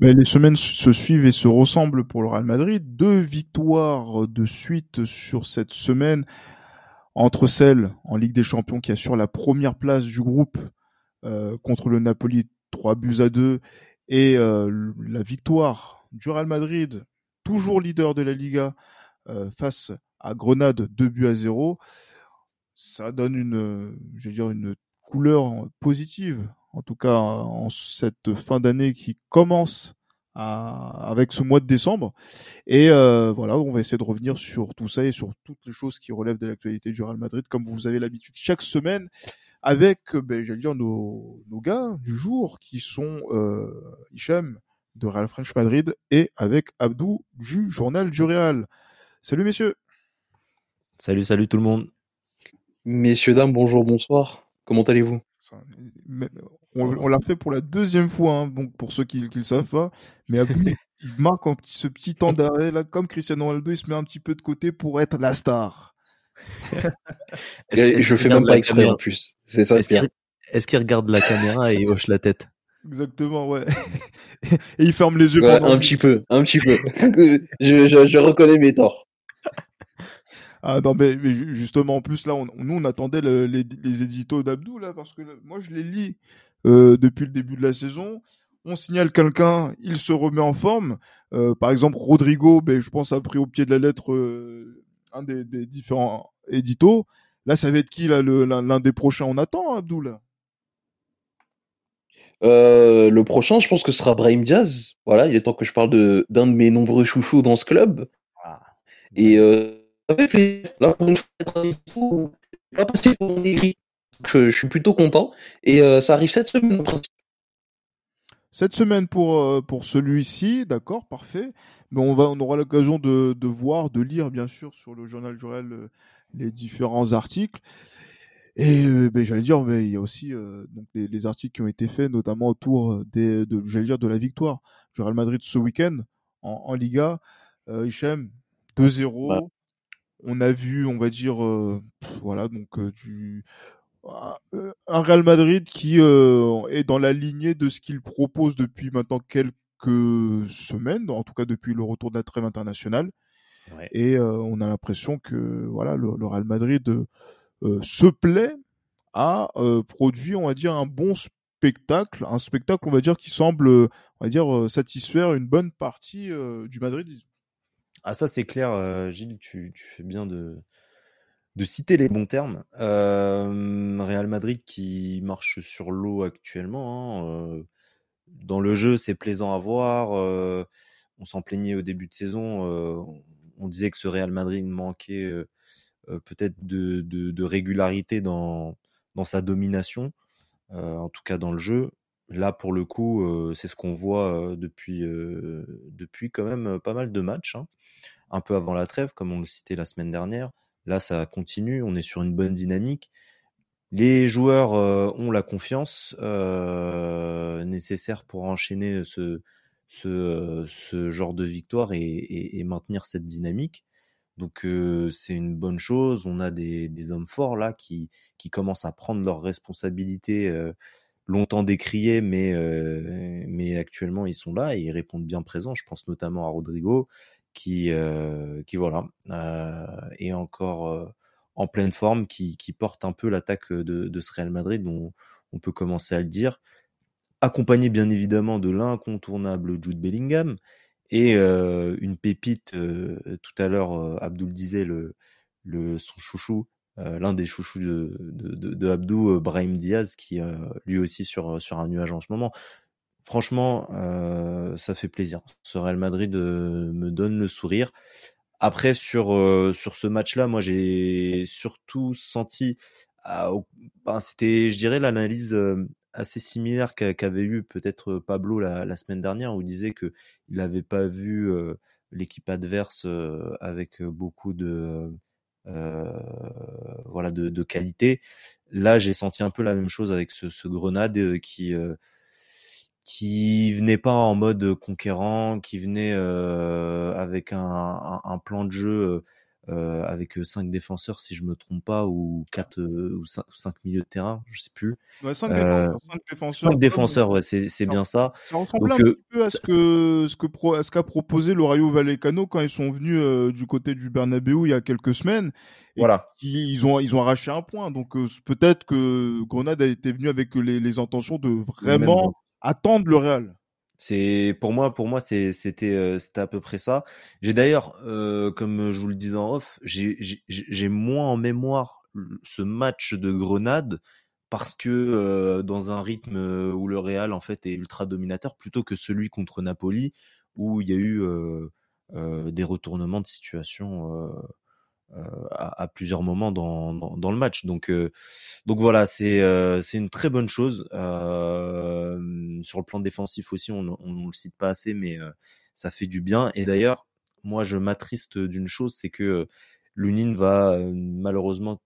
Mais les semaines se suivent et se ressemblent pour le Real Madrid. Deux victoires de suite sur cette semaine, entre celle en Ligue des Champions qui assure la première place du groupe euh, contre le Napoli, 3 buts à 2, et euh, la victoire du Real Madrid, toujours leader de la Liga, euh, face à Grenade, 2 buts à 0. Ça donne une, je dire, une couleur positive en tout cas en cette fin d'année qui commence à, avec ce mois de décembre. Et euh, voilà, on va essayer de revenir sur tout ça et sur toutes les choses qui relèvent de l'actualité du Real Madrid, comme vous avez l'habitude chaque semaine, avec, ben, j'allais dire, nos, nos gars du jour qui sont euh, Hicham de Real French Madrid et avec Abdou du journal du Real. Salut messieurs. Salut, salut tout le monde. Messieurs, dames, bonjour, bonsoir. Comment allez-vous? On, l'a fait pour la deuxième fois, hein, donc pour ceux qui ne le savent pas. Mais Abdou, il marque ce petit temps d'arrêt, là, comme Cristiano Ronaldo, il se met un petit peu de côté pour être la star. je fais même pas exprès en plus. C'est ça le pire. Est-ce qu'il regarde la caméra et hoche la tête? Exactement, ouais. et il ferme les yeux. un petit peu, un petit peu. je, je reconnais mes torts. Ah non, mais, justement, en plus, là, on, nous, on attendait les, les, éditos d'Abdou, là, parce que moi, je les lis euh, depuis le début de la saison. On signale quelqu'un, il se remet en forme. Euh, par exemple, Rodrigo, ben, je pense, a pris au pied de la lettre euh, un des, des, différents éditos. Là, ça va être qui, là, l'un des prochains? On attend, hein, Abdou, là euh, le prochain, je pense que ce sera Brahim Diaz. Voilà, il est temps que je parle de d'un de mes nombreux chouchous dans ce club. Ah. Et euh, Là, pour une fois, pas passé pour mon Je, je, suis plutôt content. Et euh, ça arrive cette semaine, Cette semaine pour, euh, pour celui-ci, d'accord, parfait. Mais on, va, on aura l'occasion de, de voir, de lire, bien sûr, sur le journal du euh, les différents articles. Et ben, j'allais dire, mais il y a aussi donc les, articles qui ont été faits, notamment autour des, de, j'allais dire, de la victoire du Real Madrid ce week-end en, en Liga. Hichem, 2-0 on a vu, on va dire, euh, voilà, donc euh, du euh, un Real Madrid qui est dans la lignée de ce qu'il propose depuis maintenant quelques semaines, en tout cas depuis le retour de la trêve internationale. Et on a l'impression que voilà, le, Real Madrid se plaît à produire, on va dire, un bon spectacle, un spectacle, on va dire, qui semble, on va dire, satisfaire une bonne partie du madridisme. Ah ça c'est clair, euh, Gilles, tu, fais bien de, citer les bons termes. Euh, Real Madrid qui marche sur l'eau actuellement. Hein, euh, dans le jeu, c'est plaisant à voir. On s'en plaignait au début de saison. On disait que ce Real Madrid manquait peut-être de, régularité dans, dans sa domination, en tout cas dans le jeu. Là, pour le coup, c'est ce qu'on voit depuis, depuis quand même pas mal de matchs. Hein un peu avant la trêve, comme on le citait la semaine dernière. Là, ça continue, on est sur une bonne dynamique. Les joueurs euh, ont la confiance euh, nécessaire pour enchaîner ce, genre de victoire et, maintenir cette dynamique. Donc euh, c'est une bonne chose. On a des, hommes forts là qui, commencent à prendre leurs responsabilités longtemps décriées, mais, mais actuellement ils sont là et ils répondent bien présents. Je pense notamment à Rodrigo, qui, euh, qui voilà, euh, est encore euh, en pleine forme, qui, porte un peu l'attaque de, ce Real Madrid, dont on peut commencer à le dire, accompagné bien évidemment de l'incontournable Jude Bellingham et euh, une pépite. Euh, tout à l'heure, Abdul disait le, son chouchou, l'un des chouchous de, de Abdou, Brahim Diaz, qui lui aussi sur sur un nuage en ce moment franchement, euh, ça fait plaisir. Ce Real Madrid euh, me donne le sourire. Après, sur, euh, sur ce match-là, moi, j'ai surtout senti, ben, c'était, je dirais, l'analyse assez similaire qu'avait eu peut-être Pablo la, semaine dernière, où il disait que il n'avait pas vu l'équipe adverse avec beaucoup de voilà de, qualité. Là, j'ai senti un peu la même chose avec ce Grenade qui qui venait pas en mode conquérant, qui venait euh, avec un, un, plan de jeu euh, avec cinq défenseurs si je me trompe pas ou quatre euh, ou cinq, milieux de terrain, je sais plus. Ouais, cinq, défenseurs, cinq défenseurs. Cinq défenseurs, ouais, c'est c'est bien ça. Ça ressemble un petit peu à ce que ce que pro, à ce qu'a proposé le Rayo Vallecano quand ils sont venus du côté du Bernabeu il y a quelques semaines. Et voilà. Ils ont ils ont arraché un point. Donc peut-être que Grenade a été venu avec les, les intentions de vraiment attendre le Real. C'est pour moi, pour moi, c'était euh, c'était à peu près ça. J'ai d'ailleurs, euh, comme je vous le disais en off, j'ai moins en mémoire ce match de Grenade parce que euh, dans un rythme où le Real en fait est ultra dominateur plutôt que celui contre Napoli où il y a eu des retournements de situation euh, à, à, plusieurs moments dans, dans, dans, le match. Donc, euh, donc voilà, c'est euh, c'est une très bonne chose. sur le plan défensif aussi, on ne le cite pas assez, mais ça fait du bien. Et d'ailleurs, moi, je m'attriste d'une chose, c'est que Lunin va malheureusement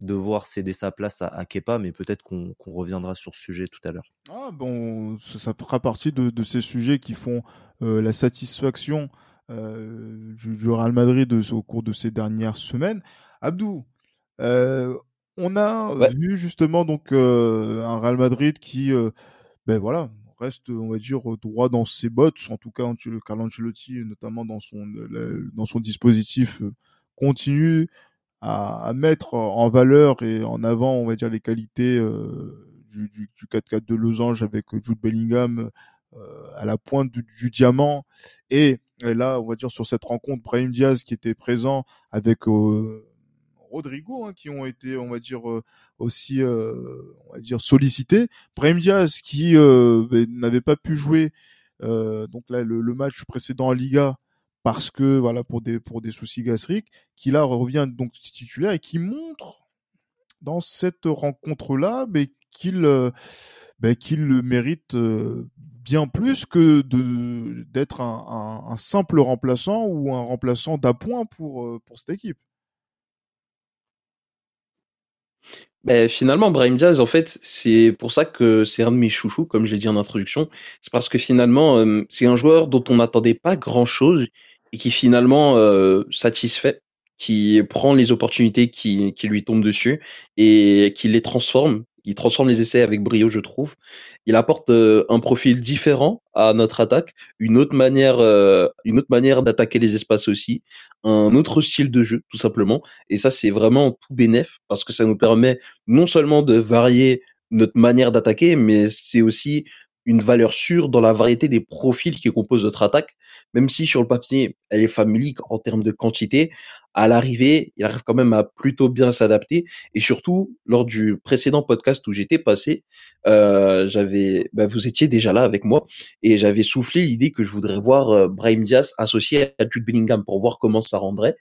devoir céder sa place à, à Kepa, mais peut-être qu'on qu'on reviendra sur ce sujet tout à l'heure. Ah bon, ça, ça, fera partie de, de ces sujets qui font euh, la satisfaction euh, du, Real Madrid au cours de ces dernières semaines. Abdou, euh, on a vu justement donc euh, un Real Madrid qui, ben voilà, reste, on va dire, droit dans ses bottes. En tout cas, Carlo Ancelotti, notamment dans son dans son dispositif, continue à, à, mettre en valeur et en avant, on va dire, les qualités du, du, du 4-4 de losange avec Jude Bellingham à la pointe du, du diamant et et là, on va dire sur cette rencontre, Brahim Diaz qui était présent avec euh, Rodrigo, hein, qui ont été, on va dire, euh, aussi, euh, on va dire, sollicités. Brahim Diaz qui ben, n'avait pas pu jouer donc là le, match précédent en Liga parce que voilà pour des pour des soucis gastriques, qui là revient donc titulaire et qui montre dans cette rencontre là, mais qu'il ben, qu'il le mérite bien plus que d'être un, simple remplaçant ou un remplaçant d'appoint pour, euh, pour cette équipe. Ben, finalement, Brahim Diaz, en fait, c'est pour ça que c'est un de mes chouchous, comme je l'ai dit en introduction. C'est parce que finalement, euh, c'est un joueur dont on n'attendait pas grand-chose et qui finalement euh, satisfait, qui prend les opportunités qui lui tombent dessus et qui les transforme il transforme les essais avec brio, je trouve. Il apporte euh, un profil différent à notre attaque, une autre manière, euh, une autre manière d'attaquer les espaces aussi, un autre style de jeu, tout simplement. Et ça, c'est vraiment tout bénéf parce que ça nous permet non seulement de varier notre manière d'attaquer, mais c'est aussi une valeur sûre dans la variété des profils qui composent notre attaque, même si sur le papier, elle est familique en termes de quantité, à l'arrivée, il arrive quand même à plutôt bien s'adapter. Et surtout, lors du précédent podcast où j'étais passé, euh, j'avais, bah, vous étiez déjà là avec moi et j'avais soufflé l'idée que je voudrais voir euh, Brahim Diaz associé à Jude Bellingham pour voir comment ça rendrait.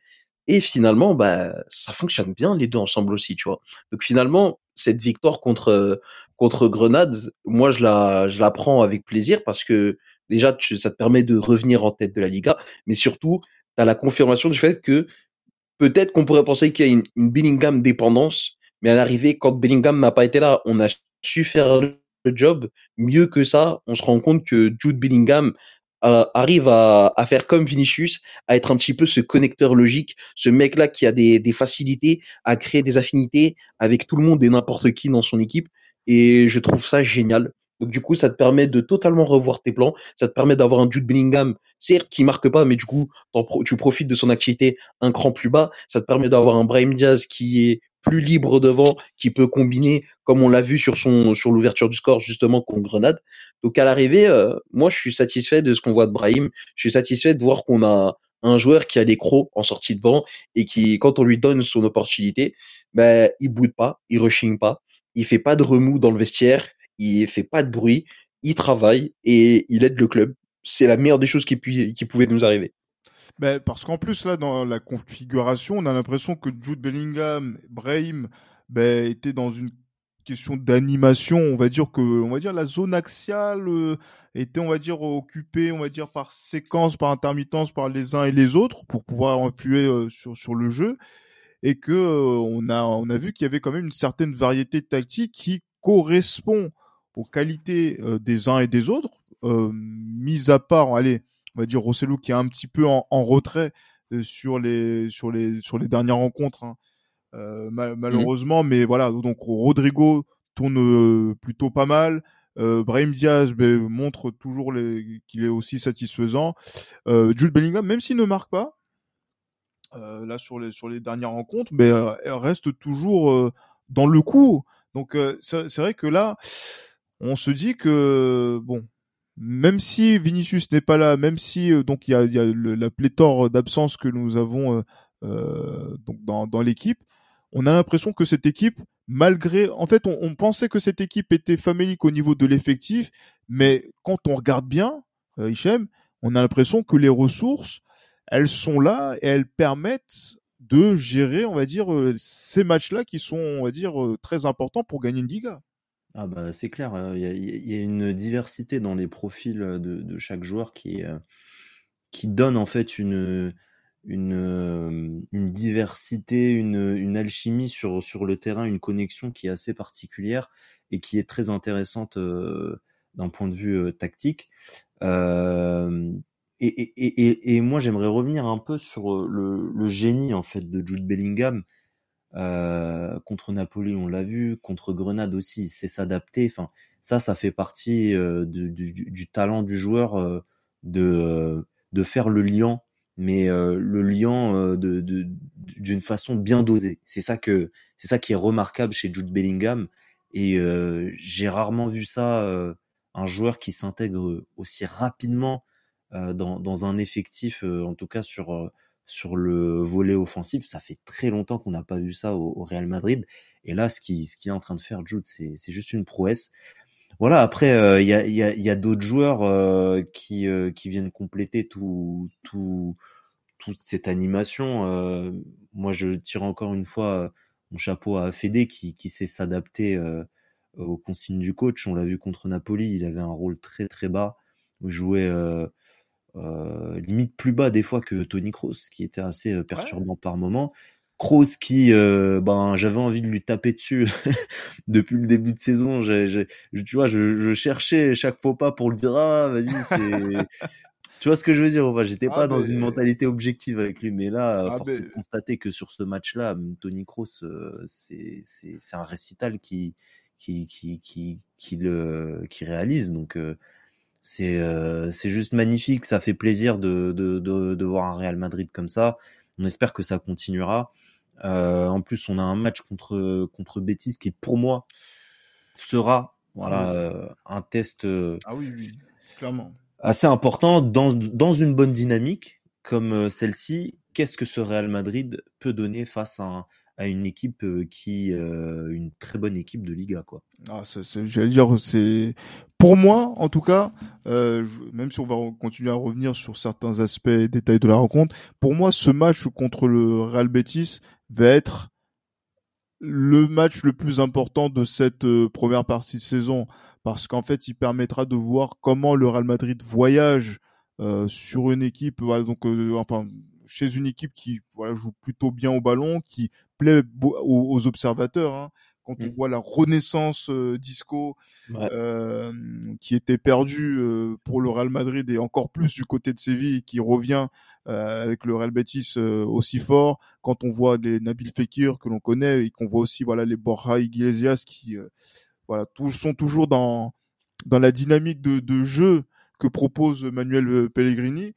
Et finalement, bah, ça fonctionne bien les deux ensemble aussi, tu vois. Donc finalement, cette victoire contre contre Grenade, moi je la je la prends avec plaisir parce que déjà ça te permet de revenir en tête de la Liga, mais surtout tu as la confirmation du fait que peut-être qu'on pourrait penser qu'il y a une, une, Bellingham dépendance, mais à l'arrivée, quand Bellingham n'a pas été là, on a su faire le job. Mieux que ça, on se rend compte que Jude Bellingham arrive à, à, faire comme Vinicius, à être un petit peu ce connecteur logique, ce mec-là qui a des, des facilités à créer des affinités avec tout le monde et n'importe qui dans son équipe. Et je trouve ça génial. Donc du coup, ça te permet de totalement revoir tes plans. Ça te permet d'avoir un Jude Bellingham, certes qui marque pas, mais du coup, tu profites de son activité un cran plus bas. Ça te permet d'avoir un Brahim Diaz qui est plus libre devant, qui peut combiner, comme on l'a vu sur son sur l'ouverture du score justement contre Grenade. Donc à l'arrivée, euh, moi je suis satisfait de ce qu'on voit de Brahim. Je suis satisfait de voir qu'on a un joueur qui a des crocs en sortie de banc et qui, quand on lui donne son opportunité, ben il boude pas, il rechigne pas, il fait pas de remous dans le vestiaire, il fait pas de bruit, il travaille et il aide le club. C'est la meilleure des choses qui, qui pouvait nous arriver. Ben, parce qu'en plus, là, dans la configuration, on a l'impression que Jude Bellingham, Brahim, ben, étaient dans une question d'animation, on va dire que, on va dire la zone axiale euh, était, on va dire, occupée, on va dire par séquence, par intermittence, par les uns et les autres pour pouvoir influer euh, sur sur le jeu, et que euh, on a on a vu qu'il y avait quand même une certaine variété de tactique qui correspond aux qualités des uns et des autres, mis à part, allez, on va dire Rossellou qui est un petit peu en, en retrait sur les sur les sur les dernières rencontres. Hein euh, mmh. malheureusement. Mais voilà, donc Rodrigo tourne euh, plutôt pas mal. Euh, Brahim Diaz ben, montre toujours qu'il est aussi satisfaisant. Euh, Jude Bellingham, même s'il ne marque pas, euh, là sur les sur les dernières rencontres, mais ben, elle reste toujours dans le coup. Donc c'est vrai que là, on se dit que bon, même si Vinicius n'est pas là, même si donc il y a, y a la pléthore d'absences que nous avons donc dans, dans l'équipe, on a l'impression que cette équipe, malgré, en fait, on, pensait que cette équipe était famélique au niveau de l'effectif, mais quand on regarde bien, euh, Hichem, on a l'impression que les ressources, elles sont là et elles permettent de gérer, on va dire, euh, ces matchs-là qui sont, on va dire, euh, très importants pour gagner une Liga. Ah bah c'est clair, il y, a, une diversité dans les profils de, de chaque joueur qui, qui donne en fait une, euh, diversité, une, alchimie sur, le terrain, une connexion qui est assez particulière et qui est très intéressante euh, d'un point de vue euh, tactique. Euh, et, moi, j'aimerais revenir un peu sur le, le, génie en fait de Jude Bellingham. Euh, contre Napoli, on l'a vu, contre Grenade aussi, c'est s'adapter. Enfin, ça, ça fait partie du, du, du, talent du joueur de, de faire le lien mais euh, le liant euh, de, d'une façon bien dosée. C'est ça que c'est ça qui est remarquable chez Jude Bellingham et euh, j'ai rarement vu ça un joueur qui s'intègre aussi rapidement dans, dans un effectif en tout cas sur sur le volet offensif, ça fait très longtemps qu'on n'a pas vu ça au, Real Madrid et là ce qui ce qu'il est en train de faire Jude c'est juste une prouesse voilà. Après, il y a, y a, y a d'autres joueurs euh, qui euh, qui viennent compléter tout tout toute cette animation. Euh, moi, je tire encore une fois mon chapeau à Fede qui qui sait s'adapter aux consignes du coach. On l'a vu contre Napoli, il avait un rôle très très bas, il jouait limite plus bas des fois que Tony Kroos, qui était assez perturbant par moment. Kroos qui, euh, ben, j'avais envie de lui taper dessus depuis le début de saison. J'ai, tu vois, je, je, cherchais chaque faux pas pour le dire, ah, vas-y, c'est. tu vois ce que je veux dire enfin, J'étais ah, pas dans une mentalité objective avec lui, mais là, ah, force est de constater que sur ce match-là, Tony Kroos, euh, c'est, c'est, c'est un récital qui, qui, qui, qui, qui le, qui réalise. Donc, euh, c'est, euh, c'est juste magnifique. Ça fait plaisir de, de, de, de voir un Real Madrid comme ça. On espère que ça continuera. Euh, en plus, on a un match contre contre Betis qui, pour moi, sera voilà euh, un test. Euh, ah oui, clairement. Assez important dans dans une bonne dynamique comme celle-ci. Qu'est-ce que ce Real Madrid peut donner face à à une équipe qui une très bonne équipe de Liga quoi? Ah, j'allais dire c'est pour moi en tout cas euh, même si on va continuer à revenir sur certains aspects et détails de la rencontre, pour moi ce match contre le Real Betis va être le match le plus important de cette euh, première partie de saison parce qu'en fait, il permettra de voir comment le Real Madrid voyage euh, sur une équipe, voilà, donc euh, enfin chez une équipe qui voilà joue plutôt bien au ballon, qui plaît aux, observateurs. Hein. Quand on mmh. voit la renaissance disco qui était perdue pour le Real Madrid et encore plus du côté de Séville qui revient euh, avec le Real Betis euh, aussi fort. Quand on voit les Nabil Fekir que l'on connaît et qu'on voit aussi voilà les Borja Iglesias qui euh, voilà tous sont toujours dans dans la dynamique de, de jeu que propose Manuel Pellegrini.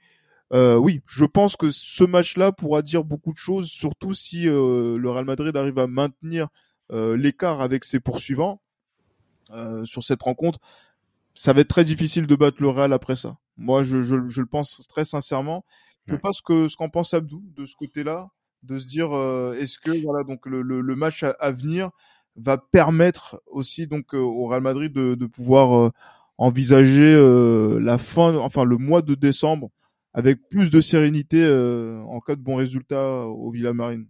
Euh, oui, je pense que ce match-là pourra dire beaucoup de choses, surtout si euh, le Real Madrid arrive à maintenir euh, l'écart avec ses poursuivants sur cette rencontre. Ça va être très difficile de battre le Real après ça. Moi, je, je, je le pense très sincèrement. Je sais pas ce que ce qu'en pense Abdou de ce côté-là, de se dire euh, est-ce que voilà donc le, le, le match à, venir va permettre aussi donc euh, au Real Madrid de, de pouvoir euh, envisager la fin, enfin le mois de décembre avec plus de sérénité en cas de bon résultat au Villa Marine.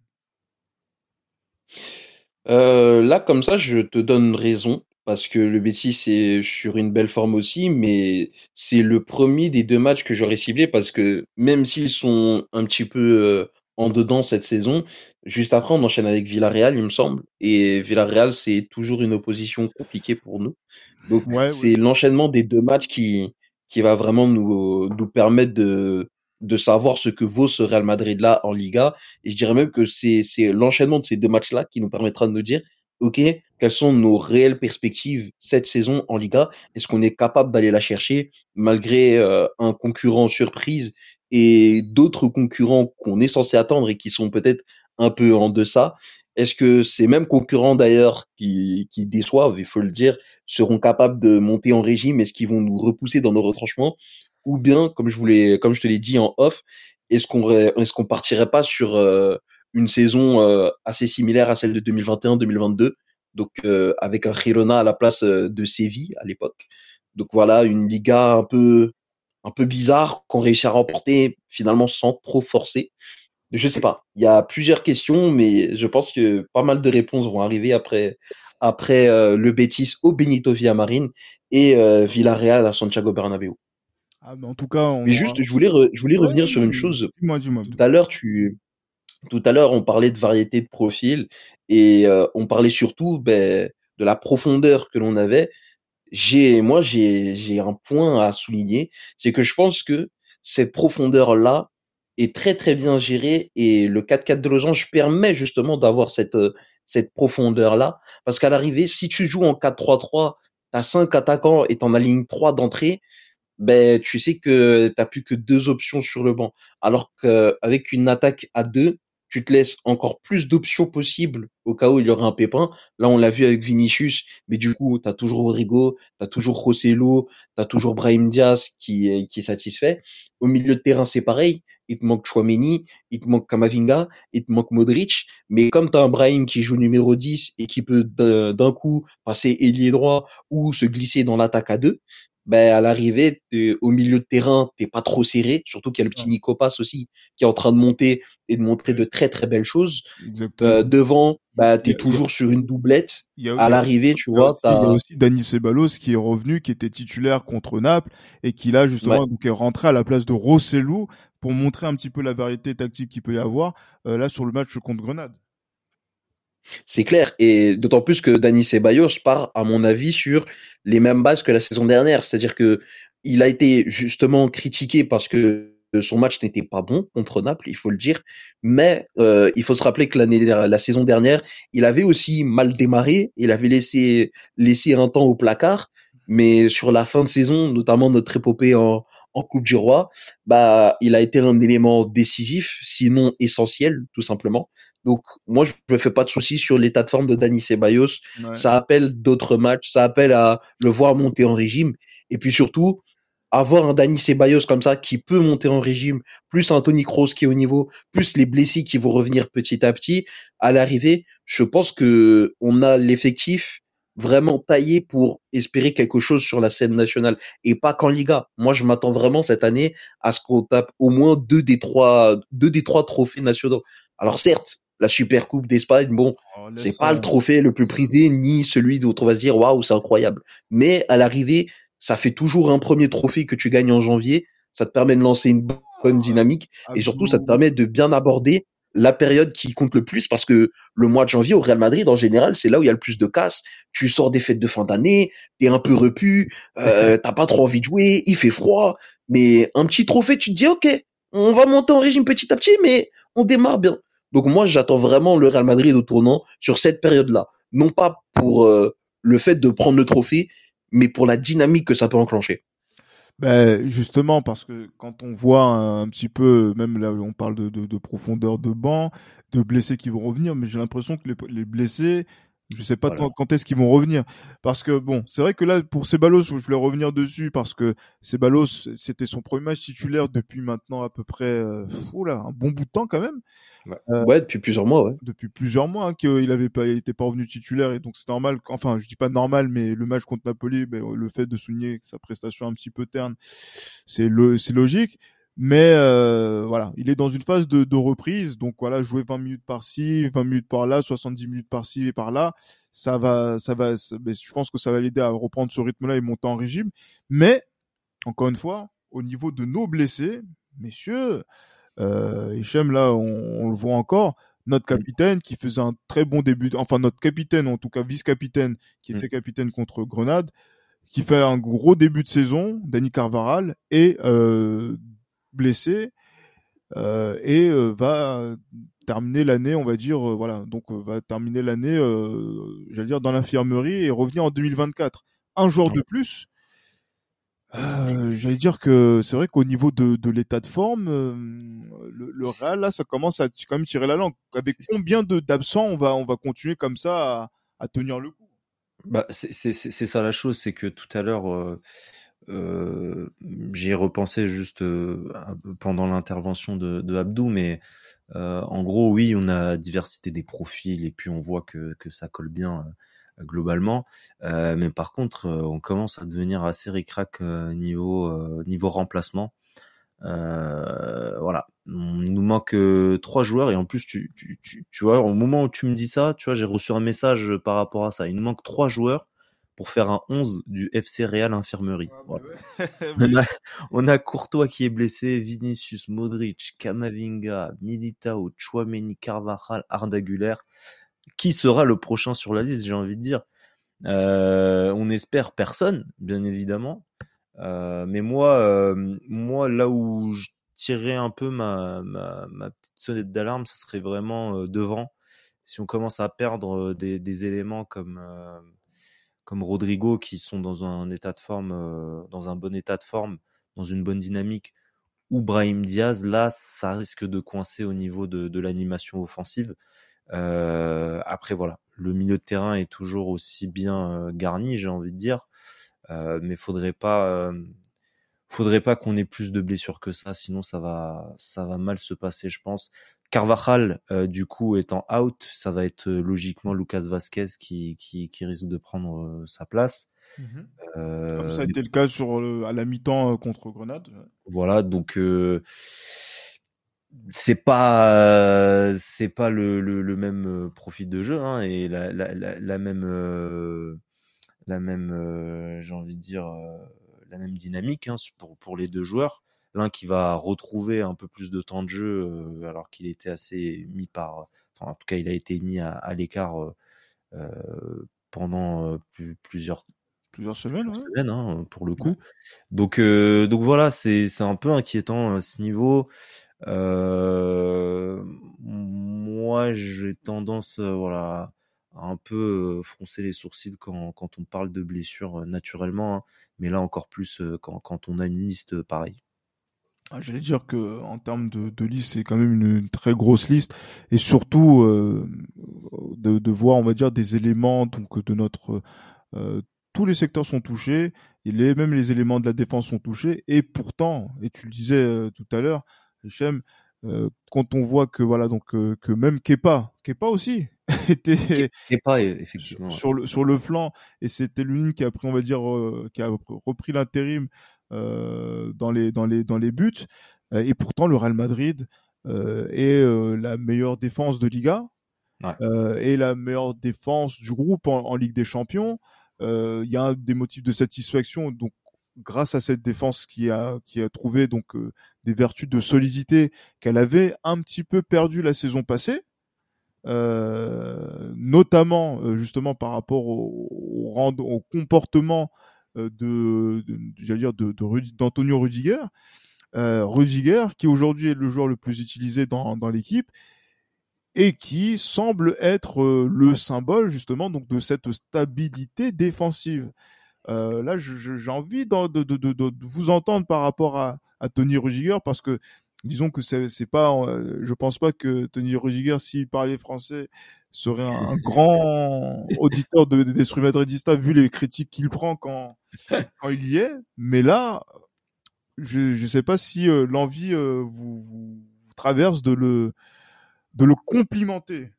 Euh, là, comme ça, je te donne raison, parce que le Betis est sur une belle forme aussi, mais c'est le premier des deux matchs que j'aurais ciblé, parce que même s'ils sont un petit peu euh, en dedans cette saison, juste après, on enchaîne avec Villarreal, il me semble, et Villarreal, c'est toujours une opposition compliquée pour nous. Donc, Ouais, c'est l'enchaînement des deux matchs qui, qui va vraiment nous, nous permettre de, de savoir ce que vaut ce Real Madrid là en Liga. Et je dirais même que c'est l'enchaînement de ces deux matchs là qui nous permettra de nous dire ok quelles sont nos réelles perspectives cette saison en Liga? Est-ce qu'on est capable d'aller la chercher malgré euh, un concurrent surprise et d'autres concurrents qu'on est censé attendre et qui sont peut-être un peu en deçà? Est-ce que ces mêmes concurrents d'ailleurs qui, qui déçoivent, il faut le dire, seront capables de monter en régime? Est-ce qu'ils vont nous repousser dans nos retranchements? Ou bien, comme je voulais, comme je te l'ai dit en off, est-ce qu'on est-ce qu'on partirait pas sur euh, une saison euh, assez similaire à celle de 2021-2022, donc euh, avec un Girona à la place de Séville à l'époque. Donc voilà, une Liga un peu un peu bizarre qu'on réussit à remporter finalement sans trop forcer. Je sais pas. Il y a plusieurs questions, mais je pense que pas mal de réponses vont arriver après après le Betis au Benito Villamarin et Villarreal à Santiago Bernabéu. Ah, mais en tout cas, on Mais juste, je voulais, je voulais Ouais, revenir sur une chose. dis-moi, dis-moi. Tout à l'heure, tu, tout à l'heure, on parlait de variété de profils et euh, on parlait surtout ben, de la profondeur que l'on avait. J'ai, moi, j'ai, j'ai un point à souligner, c'est que je pense que cette profondeur-là est très très bien gérée et le 4-4 de losange permet justement d'avoir cette euh, cette profondeur-là parce qu'à l'arrivée, si tu joues en 4-3-3, t'as cinq attaquants et t'en alignes trois d'entrée, ben tu sais que t'as plus que deux options sur le banc. Alors qu'avec une attaque à deux, tu te laisses encore plus d'options possibles au cas où il y aurait un pépin. Là, on l'a vu avec Vinicius, mais du coup, t'as toujours Rodrigo, t'as toujours Rosselló, t'as toujours Brahim Diaz qui est, qui est satisfait. Au milieu de terrain, c'est pareil. Il te manque Chouameni, il te manque Kamavinga, il te manque Modric. Mais comme t'as un Brahim qui joue numéro 10 et qui peut d'un coup passer ailier droit ou se glisser dans l'attaque à deux, ben à l'arrivée au milieu de terrain t'es pas trop serré surtout qu'il y a le petit Nico Pass aussi qui est en train de monter et de montrer de très très belles choses. Euh, devant bah t'es a- toujours sur une doublette. à l'arrivée tu vois aussi- il y a aussi Dani Ceballos qui est revenu, qui était titulaire contre Naples et qui là justement Ouais. donc est rentré à la place de Rosselló pour montrer un petit peu la variété tactique qu'il peut y avoir euh, là sur le match contre Grenade. C'est clair et d'autant plus que Dani Ceballos part à mon avis sur les mêmes bases que la saison dernière c'est-à-dire que il a été justement critiqué parce que son match n'était pas bon contre Naples, il faut le dire. Mais euh, il faut se rappeler que l'année, la saison dernière, il avait aussi mal démarré. Il avait laissé laissé un temps au placard. Mais sur la fin de saison, notamment notre épopée en, en Coupe du Roi, bah, il a été un élément décisif, sinon essentiel, tout simplement. Donc, moi, je me fais pas de soucis sur l'état de forme de Dani Ceballos. Ouais. Ça appelle d'autres matchs, ça appelle à le voir monter en régime. Et puis surtout, avoir un Dani Ceballos comme ça qui peut monter en régime, plus un Tony Kroos qui est au niveau, plus les blessés qui vont revenir petit à petit, à l'arrivée, je pense que on a l'effectif vraiment taillé pour espérer quelque chose sur la scène nationale et pas qu'en Liga. Moi, je m'attends vraiment cette année à ce qu'on tape au moins deux des trois, deux des trois trophées nationaux. Alors certes, la Super Coupe d'Espagne, bon, Alors, c'est pas le trophée le plus prisé ni celui dont on va se dire waouh, c'est incroyable. Mais à l'arrivée, ça fait toujours un premier trophée que tu gagnes en janvier. Ça te permet de lancer une bonne dynamique et surtout ça te permet de bien aborder la période qui compte le plus parce que le mois de janvier au Real Madrid en général c'est là où il y a le plus de casse. Tu sors des fêtes de fin d'année, t'es un peu repu, euh, t'as pas trop envie de jouer, il fait froid, mais un petit trophée tu te dis ok, on va monter en régime petit à petit mais on démarre bien. Donc moi j'attends vraiment le Real Madrid au tournant sur cette période-là, non pas pour euh, le fait de prendre le trophée, mais pour la dynamique que ça peut enclencher. Ben justement parce que quand on voit un, petit peu, même là où on parle de, de, de profondeur de banc, de blessés qui vont revenir, mais j'ai l'impression que les blessés, je sais pas Voilà. quand est-ce qu'ils vont revenir. Parce que bon, c'est vrai que là pour Ceballos, je voulais revenir dessus parce que Ceballos c'était son premier match titulaire depuis maintenant à peu près, euh, oula, un bon bout de temps quand même. Euh, Ouais, depuis plusieurs mois, ouais. depuis plusieurs mois hein, qu'il avait pas, il était pas revenu titulaire et donc c'est normal. Enfin, je dis pas normal, mais le match contre Napoli, ben, le fait de souligner que sa prestation un petit peu terne, c'est le, c'est logique. Mais euh, voilà, il est dans une phase de, de, reprise, donc voilà, jouer 20 minutes par-ci, 20 minutes par-là, 70 minutes par-ci et par-là, ça va, ça va, je pense que ça va l'aider à reprendre ce rythme-là et monter en régime. Mais encore une fois, au niveau de nos blessés, messieurs, euh, Hichem, là, on, le voit encore, notre capitaine qui faisait un très bon début, enfin notre capitaine, en tout cas vice-capitaine, qui était capitaine contre Grenade, qui fait un gros début de saison, Danny Carvaral, et euh, blessé euh, et euh, va terminer l'année, on va dire, euh, voilà, donc va terminer l'année, j'allais dire, dans l'infirmerie et revenir en 2024. Un jour de plus. j'allais dire que c'est vrai qu'au niveau de, de l'état de forme, le, le, Real là, ça commence à quand même tirer la langue. Avec combien de d'absents on va on va continuer comme ça à, à tenir le coup? Bah c'est ça la chose, c'est que tout à l'heure euh, J'y repensé juste euh, pendant l'intervention de, de, Abdou, mais euh, en gros, oui, on a diversité des profils et puis on voit que, que ça colle bien euh, globalement. Euh, mais par contre, on commence à devenir assez ricrac niveau niveau remplacement. voilà, il nous manque trois joueurs et en plus, tu, tu, tu, tu vois, au moment où tu me dis ça, tu vois, j'ai reçu un message par rapport à ça. Il nous manque trois joueurs pour faire un 11 du FC Real Infirmerie. Ah, bah on, a, Courtois qui est blessé, Vinicius, Modric, Kamavinga, Militao, Chouameni, Carvajal, Ardaguler. Qui sera le prochain sur la liste, j'ai envie de dire? Euh, On espère personne, bien évidemment. Euh, mais moi, euh, moi, là où je tirerais un peu ma, ma, petite sonnette d'alarme, ce serait vraiment devant. Si on commence à perdre des, des éléments comme comme Rodrigo qui sont dans un état de forme, euh, dans un bon état de forme, dans une bonne dynamique, ou Brahim Diaz, là, ça risque de coincer au niveau de, l'animation offensive. Euh, après, voilà, le milieu de terrain est toujours aussi bien euh, garni, j'ai envie de dire, mais faudrait pas, faudrait pas qu'on ait plus de blessures que ça, sinon ça va, ça va mal se passer, je pense. Carvajal, euh, du coup, étant out, ça va être euh, logiquement Lucas Vasquez qui, qui, qui risque de prendre euh, sa place. Mhm. Comme ça a été le cas sur à la mi-temps contre Grenade. Voilà, donc c'est pas c'est pas le, le, le, même profil de jeu hein, et la, la, la, la même la même j'ai envie de dire la même dynamique hein, pour pour les deux joueurs l'un qui va retrouver un peu plus de temps de jeu euh, alors qu'il était assez mis par, enfin en tout cas il a été mis à, à l'écart euh, euh pendant plusieurs plusieurs semaines, semaines hein, pour le coup. Donc donc voilà c'est un peu inquiétant à ce niveau. moi j'ai tendance voilà à un peu froncer les sourcils quand, quand on parle de blessures naturellement, hein, mais là encore plus quand, quand on a une liste pareille. Ah, j'allais dire que en termes de, de liste, c'est quand même une, très grosse liste, et surtout euh, de, de, voir, on va dire, des éléments donc de notre euh, tous les secteurs sont touchés, et les, même les éléments de la défense sont touchés, et pourtant, et tu le disais euh, tout à l'heure, Hichem, euh, quand on voit que voilà donc que même Kepa, Kepa aussi était Kepa effectivement sur le sur le flanc. Et c'était l'une qui a pris on va dire qui a repris l'intérim euh, dans les dans les dans les buts. Euh, et pourtant, le Real Madrid euh, est la meilleure défense de Liga et la meilleure défense du groupe en, Ligue des Champions. Il y a des motifs de satisfaction donc grâce à cette défense qui a qui a trouvé donc des vertus de solidité qu'elle avait un petit peu perdu la saison passée, euh, notamment justement par rapport au, au, au comportement euh, de, de j'allais dire de, d'Antonio Rudiger. Euh, Rudiger, qui aujourd'hui est le joueur le plus utilisé dans, dans l'équipe et qui semble être euh, le symbole justement donc de cette stabilité défensive. Euh, là, j'ai envie de, de, de, de, vous entendre par rapport à, à Tony Rudiger parce que disons que c'est pas, je pense pas que Tony Rudiger, s'il parlait français, serait un, grand auditeur de, d'Esprit Madridista vu les critiques qu'il prend quand, quand il y est. Mais là, je ne sais pas si euh, l'envie euh, vous, vous, traverse de le, de le complimenter.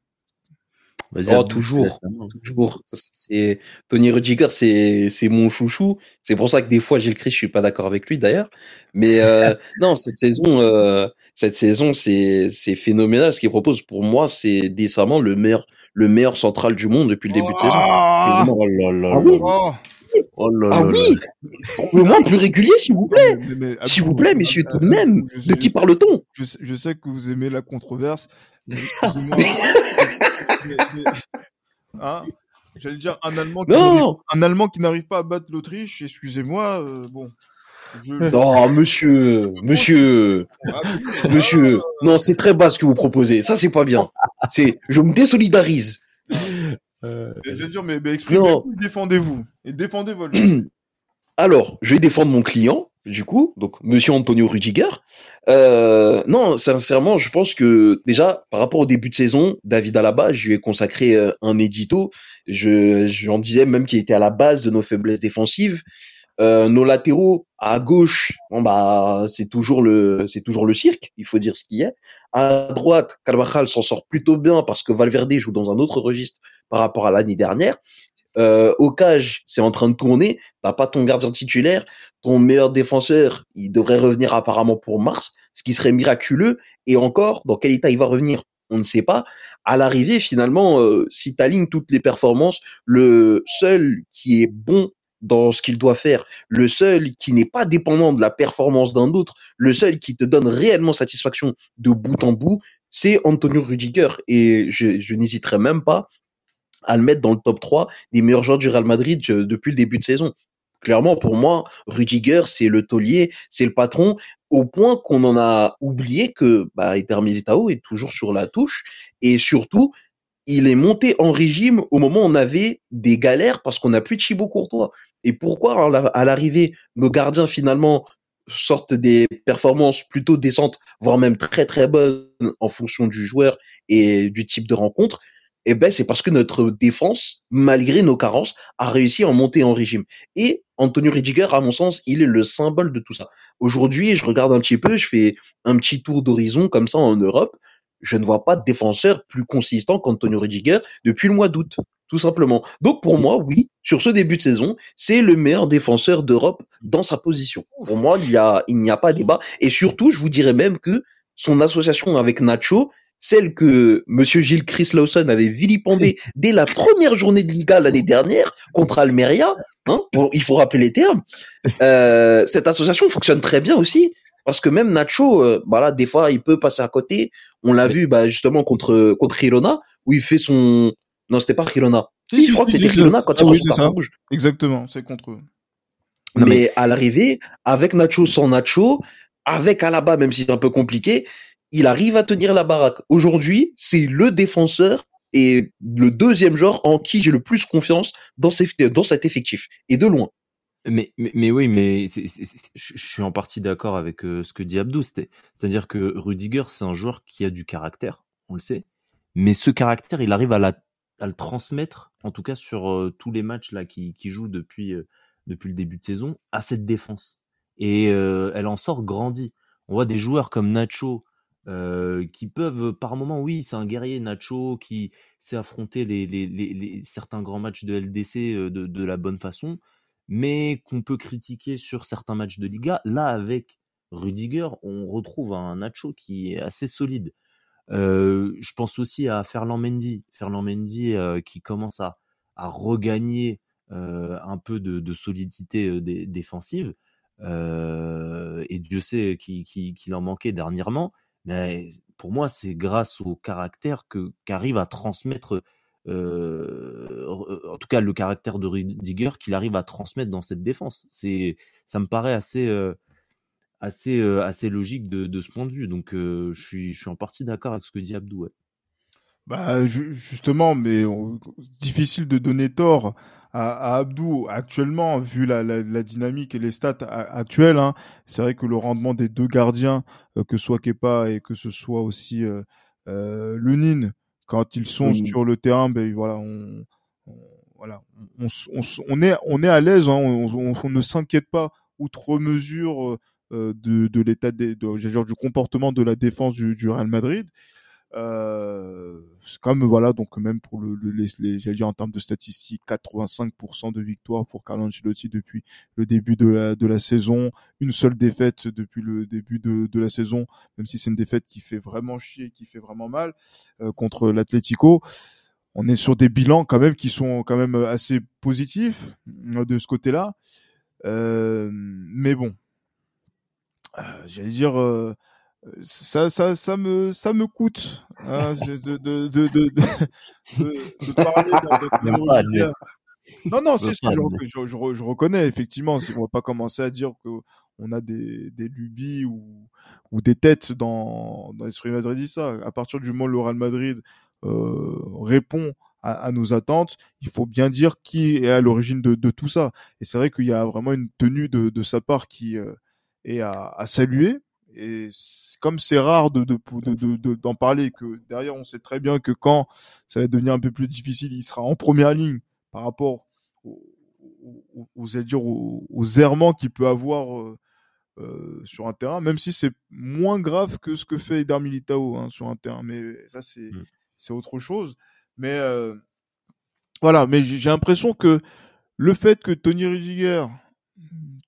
Oh, toujours, toujours. C'est Tony Rudiger, c'est c'est mon chouchou. C'est pour ça que des fois Gilles Christ, je suis pas d'accord avec lui d'ailleurs. Mais euh, non, cette saison, euh, cette saison, c'est c'est phénoménal. Ce qu'il propose pour moi, c'est décemment le meilleur le meilleur central du monde depuis le début de saison. Ah, Oh là là Ah oui. oh. Oh là Ah là oui, le moins plus régulier, s'il vous plaît. S'il vous plaît, messieurs, tout de même. sais- De qui parle-t-on? je, sais- je sais que vous aimez la controverse, mais- hein, J'allais dire un Allemand qui Non, un Allemand qui n'arrive pas à battre l'Autriche, excusez-moi, euh, bon. Je, non, monsieur, monsieur, Abdou, monsieur. Non, c'est très bas ce que vous proposez. Ça, c'est pas bien. C'est, je me désolidarise. Euh, je dire, mais, mais exprimez-vous, défendez-vous. Et défendez votre jeu. Alors, je vais défendre mon client, du coup, donc Monsieur Antonio Rudiger. Euh, non, sincèrement, je pense que déjà, par rapport au début de saison, David Alaba, je lui ai consacré euh, un édito. Je, j'en disais même qu'il était à la base de nos faiblesses défensives. Euh, nos latéraux à gauche, bon bah c'est toujours le c'est toujours le cirque, il faut dire ce qu'il y a. À droite, Carvajal s'en sort plutôt bien parce que Valverde joue dans un autre registre par rapport à l'année dernière. Euh, au cage, c'est en train de tourner. T'as pas ton gardien titulaire, ton meilleur défenseur, il devrait revenir apparemment pour mars, ce qui serait miraculeux. Et encore, dans quel état il va revenir, on ne sait pas. À l'arrivée, finalement, euh, si t'alignes toutes les performances, le seul qui est bon dans ce qu'il doit faire, le seul qui n'est pas dépendant de la performance d'un autre, le seul qui te donne réellement satisfaction de bout en bout, c'est Antonio Rudiger. Et je, je n'hésiterai même pas à le mettre dans le top 3 des meilleurs joueurs du Real Madrid euh, depuis le début de saison. Clairement, pour moi, Rudiger, c'est le taulier, c'est le patron, au point qu'on en a oublié que bah, Eder Militao est toujours sur la touche, et surtout, il est monté en régime au moment où on avait des galères parce qu'on n'a plus de Thibaut Courtois. Et pourquoi à l'arrivée, nos gardiens finalement sortent des performances plutôt décentes, voire même très très bonnes en fonction du joueur et du type de rencontre eh ben c'est parce que notre défense, malgré nos carences, a réussi à monter en régime. Et Antonio Rudiger, à mon sens, il est le symbole de tout ça. Aujourd'hui, je regarde un petit peu, je fais un petit tour d'horizon comme ça en Europe. Je ne vois pas de défenseur plus consistant qu'Antonio Rudiger depuis le mois d'août, tout simplement. Donc pour moi, oui, sur ce début de saison, c'est le meilleur défenseur d'Europe dans sa position. Pour moi, il y a, il n'y a pas débat. Et surtout, je vous dirais même que son association avec Nacho, celle que Monsieur Gilles Chris Lawson avait vilipendée dès la première journée de Liga l'année dernière contre Almeria, hein, bon, il faut rappeler les termes. Euh, cette association fonctionne très bien aussi parce que même Nacho, euh, bah là, des fois, il peut passer à côté. On l'a vu, bah, justement contre contre Girona où il fait son non, c'était pas Girona. Si, Si, je crois si, que c'était si, Girona quand ah il oui, a son ça. rouge. Exactement, c'est contre eux. Non, mais à l'arrivée, avec Nacho sans Nacho, avec Alaba, même si c'est un peu compliqué, il arrive à tenir la baraque. Aujourd'hui, c'est le défenseur et le deuxième joueur en qui j'ai le plus confiance dans, cet effectif. Et de loin. Mais, oui, mais je suis en partie d'accord avec euh, ce que dit Abdou. C'est-à-dire que Rudiger, c'est un joueur qui a du caractère, on le sait. Mais ce caractère, il arrive à, le transmettre, en tout cas sur euh, tous les matchs là qui, qui joue depuis, euh, depuis le début de saison, à cette défense. Et elle en sort grandie. On voit des joueurs comme Nacho euh, qui peuvent, par moment, oui, c'est un guerrier Nacho qui sait affronter les, certains grands matchs de LDC euh, de, la bonne façon mais qu'on peut critiquer sur certains matchs de Liga. Là, avec Rudiger, on retrouve un Nacho qui est assez solide. Euh, je pense aussi à Ferland Mendy, Ferland Mendy euh, qui commence à, regagner euh, un peu de, solidité euh, dé- défensive. Euh, et Dieu sait qu'il qui, qu'il en manquait dernièrement. Mais pour moi, c'est grâce au caractère qu'arrive à transmettre euh, en tout cas le caractère de Rudiger qu'il arrive à transmettre dans cette défense. C'est, ça me paraît assez, euh, assez, euh, assez logique de, ce point de vue. Donc euh, je suis, en partie d'accord avec ce que dit Abdou. Bah ju- justement, mais on- difficile de donner tort à, à Abdou actuellement vu la, la, la dynamique et les stats actuelles. Hein, c'est vrai que le rendement des deux gardiens, euh, que ce soit Kepa et que ce soit aussi euh, euh, Lunin, quand ils sont sur le terrain, ben voilà, on, on- voilà, on, on s- on s- on est on est à l'aise, hein, on, on- on ne s'inquiète pas outre mesure euh, de, de l'état des- de, j'allais dire, du comportement de la défense du, du Real Madrid. Euh, comme voilà donc même pour le, les, les j'allais dire en termes de statistiques 85% de victoires pour Carlo Ancelotti depuis le début de la de la saison. Une seule défaite depuis le début de, de la saison même si c'est une défaite qui fait vraiment chier qui fait vraiment mal euh, contre l'Atlético. On est sur des bilans quand même qui sont quand même assez positifs euh, de ce côté-là. Euh, mais bon. Euh, j'allais dire euh, ça, ça, ça me, ça me coûte hein, de, de, de, de, de, de parler Non, non, c'est ce que je, je, je, je, reconnais effectivement. On va pas commencer à dire que on a des, des lubies ou, ou des têtes dans, dans l'esprit madridista. À partir du moment où le Real Madrid euh, répond à, à, nos attentes, il faut bien dire qui est à l'origine de, de tout ça. Et c'est vrai qu'il y a vraiment une tenue de, de sa part qui euh, est à, à saluer et comme c'est rare de d'en de, de, de, parler, que derrière on sait très bien que quand ça va devenir un peu plus difficile, il sera en première ligne par rapport aux, aux, aux, dire, aux, aux errements qu'il peut avoir euh, euh, sur un terrain, même si c'est moins grave que ce que fait Eder Militao hein, sur un terrain. Mais ça c'est mm. c'est autre chose. Mais euh, voilà, mais j'ai l'impression que le fait que Tony Rudiger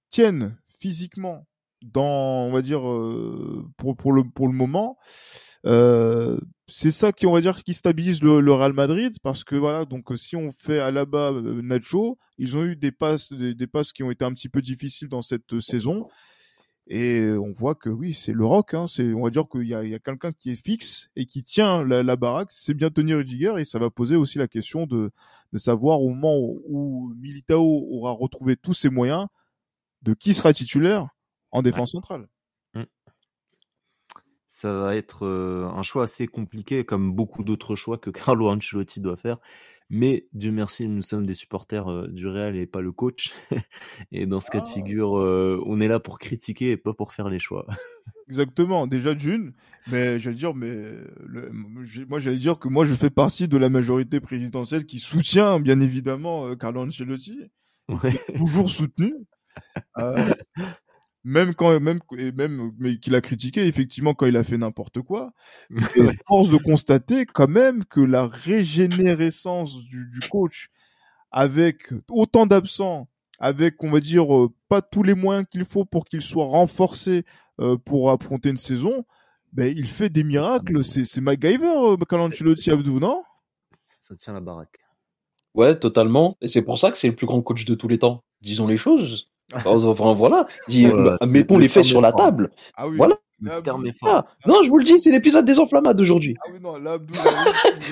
tienne physiquement dans, on va dire, euh, pour, pour, le, pour le moment, euh, c'est ça qui, on va dire, qui stabilise le, le, Real Madrid parce que voilà, donc si on fait à la bas euh, Nacho, ils ont eu des passes, des, des, passes qui ont été un petit peu difficiles dans cette saison. Et on voit que oui, c'est le rock. Hein, c'est, on va dire qu'il y a, il y a quelqu'un qui est fixe et qui tient la, la baraque. C'est bien Tony Rudiger et ça va poser aussi la question de, de savoir au moment où Militao aura retrouvé tous ses moyens, de qui sera titulaire en défense ouais. centrale. Mmh. Ça va être euh, un choix assez compliqué, comme beaucoup d'autres choix que Carlo Ancelotti doit faire. Mais Dieu merci, nous sommes des supporters euh, du Real et pas le coach. et dans ce cas de figure, euh, on est là pour critiquer et pas pour faire les choix. Exactement, déjà d'une, mais j'allais dire, mais le, moi j'allais dire que moi je fais partie de la majorité présidentielle qui soutient bien évidemment Carlo Ancelotti, ouais. toujours soutenu. Euh, même quand même même mais qu'il a critiqué effectivement quand il a fait n'importe quoi. Et force de constater quand même que la régénérescence du, du coach avec autant d'absents avec on va dire euh, pas tous les moyens qu'il faut pour qu'il soit renforcé euh, pour affronter une saison ben il fait des miracles. C'est c'est MacGyver euh, Calancelotti Abdou non? Ça tient la baraque. Ouais totalement. Et c'est pour ça que c'est le plus grand coach de tous les temps. Disons les choses Enfin, voilà, dis, voilà mettons les faits sur la table. Ah oui. Voilà. Ah, non, je vous le dis, c'est l'épisode des enflammades aujourd'hui. Ah oui, non, là,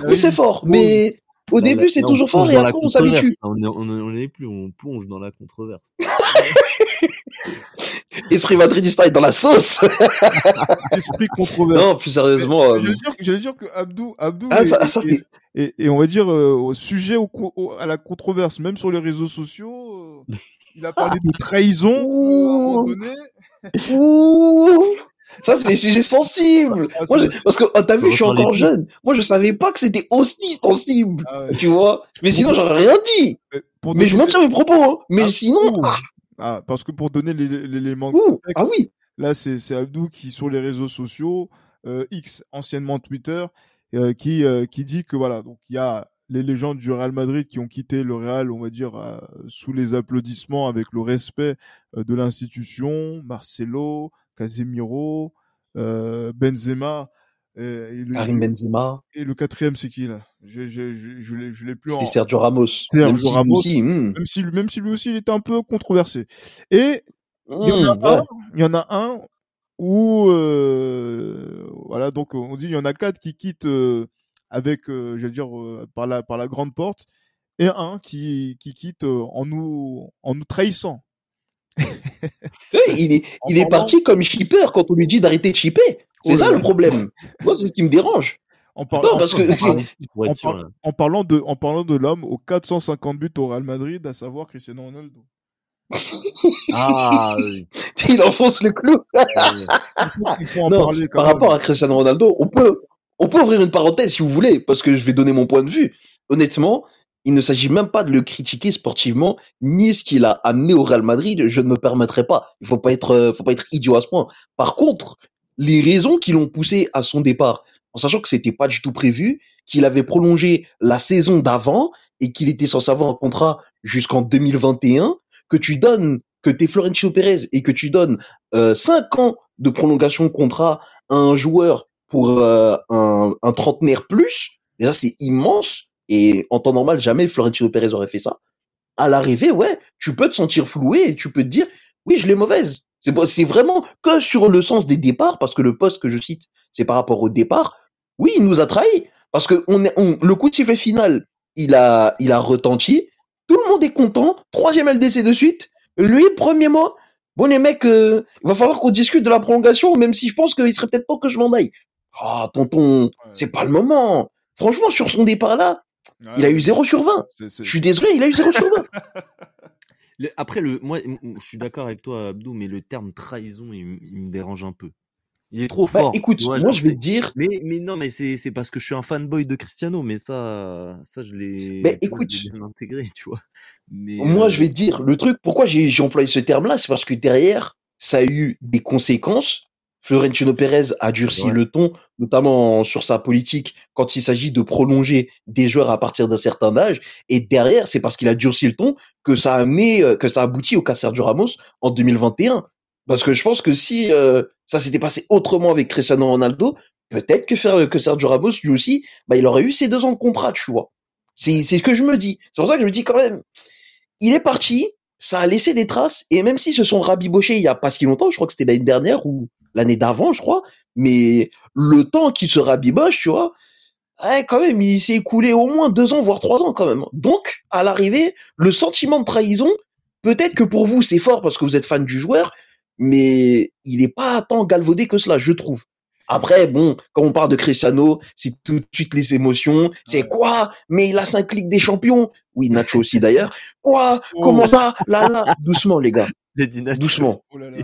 oui, c'est fort, mais au début, c'est toujours fort et après, on s'habitue. On n'est on est plus, on plonge dans la controverse. Esprit madridista est dans la sauce. Esprit controverse. Non, plus sérieusement. Euh... J'allais dire, dire, que Abdou, Abdou ah, est, ça, ça, est, et, et, on va dire euh, sujet au, au, à la controverse, même sur les réseaux sociaux. Euh, il a parlé de trahison. Ouh. Ouh. Ça, c'est des sujets sensibles. Ah, Moi, je, parce que, oh, t'as vu, je suis encore jeune. Moi, je savais pas que c'était aussi sensible. Ah ouais. Tu vois? Mais sinon, j'aurais rien dit. Mais, mais je maintiens mes propos, hein. Mais ah, sinon, ah. ah. parce que pour donner l'élément ah oui. Là, c'est Abdou qui, sur les réseaux sociaux, euh, X, anciennement Twitter, euh, qui, euh, qui dit que voilà, donc il y a les légendes du Real Madrid qui ont quitté le Real, on va dire, euh, sous les applaudissements, avec le respect euh, de l'institution, Marcelo, Casemiro, euh, Benzema. Et, et le, Karim Benzema. Et le quatrième, c'est qui là? Je je je je l'ai je l'ai plus. C'était en... Sergio Ramos. Sergio même Ramos. Si, hmm. Même si même si lui aussi il était un peu controversé. Et mmh, il y en a ouais. un, il y en a un où euh, voilà donc on dit il y en a quatre qui quittent euh, avec, euh, je veux dire, euh, par la par la grande porte, et un qui qui quitte euh, en nous en nous trahissant. il est il est parti comme shipper quand on lui dit d'arrêter de shipper. C'est oh ça le problème. Moi, c'est ce qui me dérange. En, parlant, non, parce que, en, par, en, parlant de en parlant de l'homme aux 450 buts au Real Madrid, à savoir Cristiano Ronaldo. ah, oui. il enfonce le clou. il faut, non, parler, par même. rapport à Cristiano Ronaldo, on peut on peut ouvrir une parenthèse si vous voulez, parce que je vais donner mon point de vue. Honnêtement, il ne s'agit même pas de le critiquer sportivement, ni ce qu'il a amené au Real Madrid. Je ne me permettrai pas. Il faut pas être, faut pas être idiot à ce point. Par contre, les raisons qui l'ont poussé à son départ, en sachant que c'était pas du tout prévu, qu'il avait prolongé la saison d'avant et qu'il était censé avoir un contrat jusqu'en 2021, que tu donnes, que t'es Florentino Pérez et que tu donnes euh, 5 ans de prolongation de contrat à un joueur pour euh, un, trentenaire plus, déjà c'est immense et en temps normal jamais Florentino Pérez aurait fait ça. À l'arrivée, ouais, tu peux te sentir floué et tu peux te dire oui, je l'ai mauvaise. C'est vraiment que sur le sens des départs parce que le poste que je cite, c'est par rapport au départ. Oui, il nous a trahis parce que le coup de sifflet final, il a, il a retenti. Tout le monde est content. Troisième LDC de suite. Lui, premier mot. Bon les mecs, euh, il va falloir qu'on discute de la prolongation, même si je pense qu'il serait peut-être temps que je m'en aille. Ah, tonton, c'est pas le moment. Franchement, sur son départ là, il a eu 0 sur 20. C'est- c'est- Je suis désolé, il a eu 0 sur 20. Le- après, le, moi, je suis d'accord avec toi, Abdou, mais le terme trahison, il, me dérange un peu. Il est trop Bah, fort. écoute, vois, moi je vais te dire, Mais, mais non, mais c'est, parce que je suis un fanboy de Cristiano, mais ça, ça, je l'ai, Mais écoute. bien intégré, tu vois. Mais, moi euh, je vais te dire, le truc, pourquoi j'ai employé ce terme-là, c'est parce que derrière, ça a eu des conséquences. Florentino Pérez a durci Ouais. le ton, notamment sur sa politique quand il s'agit de prolonger des joueurs à partir d'un certain âge. Et derrière, c'est parce qu'il a durci le ton que ça a amené, euh, que ça a abouti au cas Sergio Ramos en 2021. Parce que je pense que si euh, ça s'était passé autrement avec Cristiano Ronaldo, peut-être que faire que Sergio Ramos lui aussi, bah il aurait eu ses deux ans de contrat, tu vois. C'est c'est ce que je me dis. C'est pour ça que je me dis quand même, il est parti, ça a laissé des traces, et même s'ils se sont rabibochés il y a pas si longtemps, je crois que c'était l'année dernière ou l'année d'avant, je crois, mais le temps qu'il se rabiboche, tu vois, ouais, quand même, il s'est écoulé au moins deux ans, voire trois ans quand même. Donc, à l'arrivée, le sentiment de trahison, peut-être que pour vous c'est fort parce que vous êtes fan du joueur, mais il est pas tant galvaudé que cela, je trouve. Après, bon, quand on parle de Cristiano, c'est tout de suite les émotions. C'est quoi? Mais il a cinq ligues des champions. Oui, Nacho aussi d'ailleurs. Quoi? Comment ça? Là, là, doucement les gars, les doucement. Oh là là.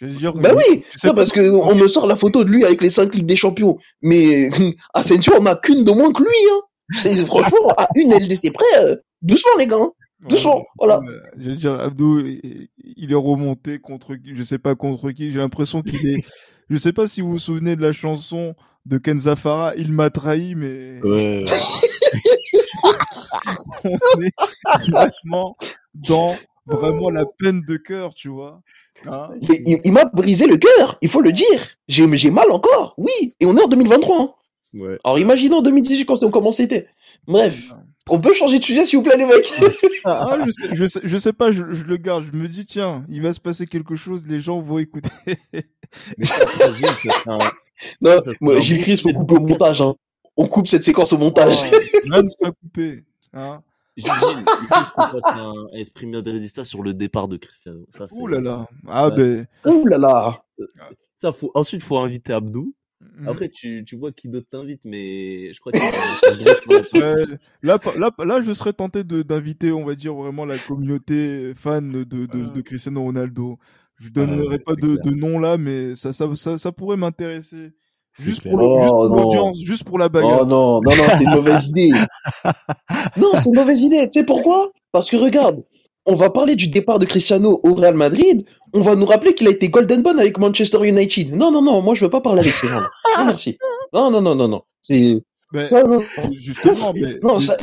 Je veux dire, Bah oui, je non, parce que on me sort la photo de lui avec les cinq ligues des champions. Mais Asensio, on a qu'une de moins que lui. Hein. Franchement, à une LDC près, euh, doucement les gars. hein. Doucement, voilà. Je veux dire, Abdou, il est remonté contre qui, je sais pas contre qui, j'ai l'impression qu'il est, je sais pas si vous vous souvenez de la chanson de Kenza Farah, il m'a trahi, mais Ouais. on est vraiment dans vraiment la peine de cœur, tu vois. Hein Mais il, il m'a brisé le cœur, il faut le dire. J'ai j'ai mal encore, oui. Et on est en 2023. Hein. ouais. Alors imaginez en 2018 quand c'est- comment c'était. Bref, on peut changer de sujet s'il vous plaît les mecs. Ah, je, sais, je, sais, je sais pas, je, je le garde, je me dis, tiens, il va se passer quelque chose, les gens vont écouter. Mais ça, ça, ça Non, moi, Gilles de couper au montage. Hein. On coupe cette séquence au montage. Rien ne sera coupé. Hein Gilles, Gilles, il faut qu'on fasse un esprit madridista sur le départ de Cristiano. Ça, c'est- Ouh là là. Ah Ouais. ben. Ouh là là. Ça, faut, ensuite, faut inviter Abdou. mm. Après, tu, tu vois qui d'autre t'invite, mais je crois table. Ouais, là, là, là, je serais tenté de d'inviter, on va dire vraiment la communauté fan de, de, de Cristiano Ronaldo. Je donnerai ouais, pas de, de nom là, mais ça, ça, ça, ça pourrait m'intéresser. Juste clair. pour Oh, juste pour non. l'audience, juste pour la bagarre. Oh non, non, non, c'est une mauvaise idée. Non, c'est une mauvaise idée. Tu sais pourquoi? Parce que regarde, on va parler du départ de Cristiano au Real Madrid. On va nous rappeler qu'il a été Golden Bon avec Manchester United. Non, non, non, moi je veux pas parler avec ces gens-là. Non, merci. Non, non, non, non, non. C'est Mais, ça, non. justement, mais Non, ça,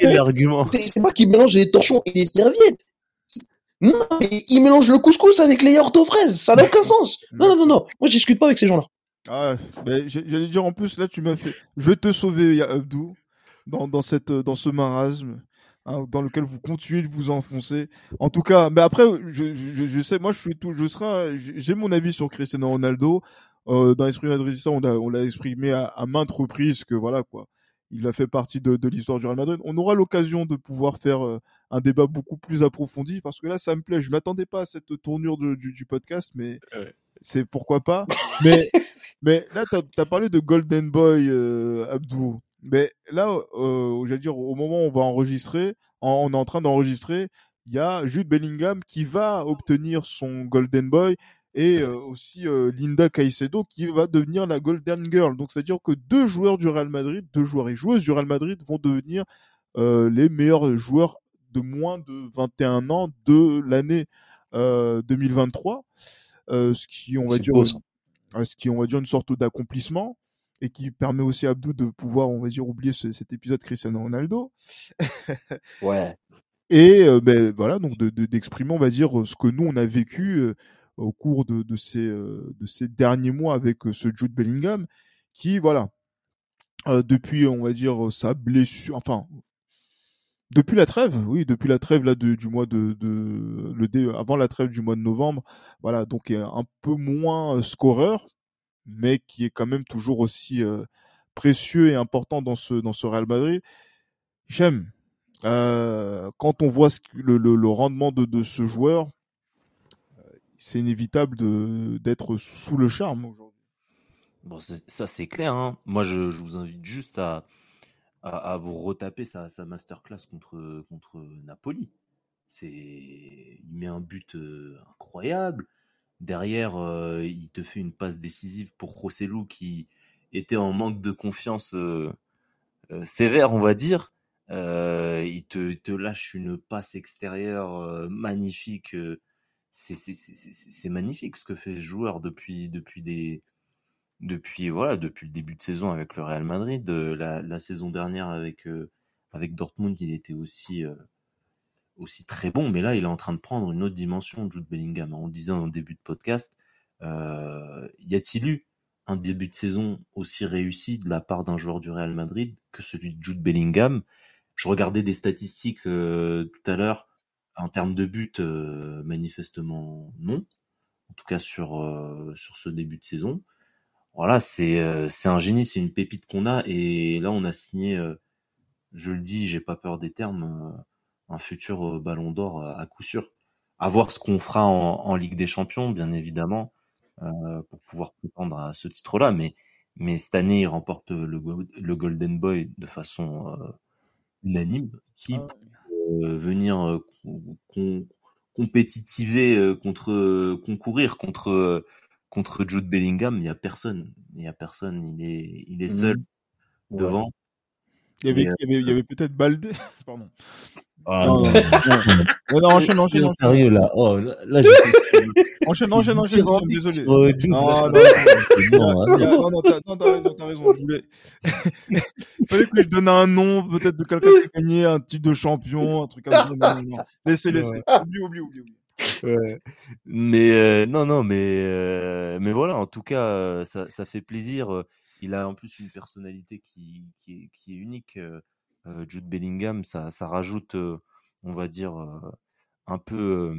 l'argument. c'est pas qu'il mélange les torchons et les serviettes. Non, mais il mélange le couscous avec les yaourts aux fraises. Ça n'a aucun sens. Non, non, non, non. Moi, je discute pas avec ces gens-là. Ah, mais j'allais dire en plus là tu m'as fait. Je vais te sauver, ya Abdou, dans dans cette dans ce marasme hein, dans lequel vous continuez de vous enfoncer. En tout cas, mais après je, je, je sais, moi je suis tout, je serai, j'ai j'ai mon avis sur Cristiano Ronaldo. Euh, dans l'esprit madridista, on l'a on l'a exprimé à, à maintes reprises que voilà quoi. Il a fait partie de, de l'histoire du Real Madrid. On aura l'occasion de pouvoir faire euh, un débat beaucoup plus approfondi parce que là, ça me plaît. Je m'attendais pas à cette tournure de- du, du podcast, mais Ouais. c'est pourquoi pas. Mais mais là, tu as, parlé de Golden Boy, euh, Abdou. Mais là, euh, j'allais dire, au moment où on va enregistrer, en- on est en train d'enregistrer, il y a Jude Bellingham qui va obtenir son Golden Boy et euh, aussi euh, Linda Caicedo qui va devenir la Golden Girl. Donc, c'est-à-dire que deux joueurs du Real Madrid, deux joueurs et joueuses du Real Madrid vont devenir euh, les meilleurs joueurs de moins de 21 ans de l'année euh, 2023. Euh, ce qui, on va dire, beau, euh, ce qui on va dire une sorte d'accomplissement et qui permet aussi à Abdou de pouvoir, on va dire, oublier cet épisode Cristiano Ronaldo. ouais. Et ben voilà, donc d'exprimer, de, on va dire, ce que nous on a vécu au cours de, de ces de ces derniers mois avec ce Jude Bellingham, qui voilà, depuis, on va dire, sa blessure, enfin, depuis la trêve, oui, depuis la trêve là du mois de, de le avant la trêve du mois de novembre, voilà, donc un peu moins scoreur, mais qui est quand même toujours aussi précieux et important dans ce dans ce Real Madrid. J'aime quand on voit le, le, rendement de, de ce joueur, c'est inévitable d'être sous le charme aujourd'hui. Bon, ça c'est clair. Hein. Moi, je, je, vous invite juste à, à, vous retaper sa, sa, masterclass contre, contre Napoli. C'est, il met un but euh, incroyable. Derrière, euh, il te fait une passe décisive pour Rossellou qui était en manque de confiance euh, sévère, on va dire. il te, te, lâche une passe extérieure magnifique. c'est magnifique ce que fait ce joueur depuis, depuis des, depuis voilà depuis le début de saison avec le Real Madrid. La, la saison dernière avec euh, avec Dortmund, il était aussi euh, aussi très bon, mais là il est en train de prendre une autre dimension. Jude Bellingham. On le disait en début de podcast, euh, y a-t-il eu un début de saison aussi réussi de la part d'un joueur du Real Madrid que celui de Jude Bellingham? Je regardais des statistiques tout à l'heure en termes de buts, manifestement non. En tout cas sur sur ce début de saison voilà, c'est euh, c'est un génie, c'est une pépite qu'on a et là on a signé, euh, je le dis, j'ai pas peur des termes, euh, un futur Ballon d'Or à coup sûr. À voir ce qu'on fera en, en, Ligue des Champions, bien évidemment, pour pouvoir prétendre à ce titre-là, mais mais cette année il remporte le, le Golden Boy de façon unanime, qui ah peut venir compétitiver contre concourir contre contre Jude Bellingham, il y a personne. Il y a personne. Il est, il est seul mmh. devant. Il y avait, euh, avait, peut-être Baldé. Pardon. Ah, non, non, non. non, enchaîne, enchaîne, enchaîne. Sérieux là. Oh, là, là enchaîne, enchaîne, enchaîne. Désolé. non, non, non, non, t'as raison. Je voulais. Il fallait que je donne un nom, peut-être de quelqu'un qui a gagné un titre de champion, un truc comme ça. Laissez, laissez. Oublie, oublie, oublie, Mais euh, non, non, mais euh, mais voilà. En tout cas, euh, ça, fait plaisir. Il a en plus une personnalité qui est, unique. Jude Bellingham, ça ça rajoute, on va dire, un peu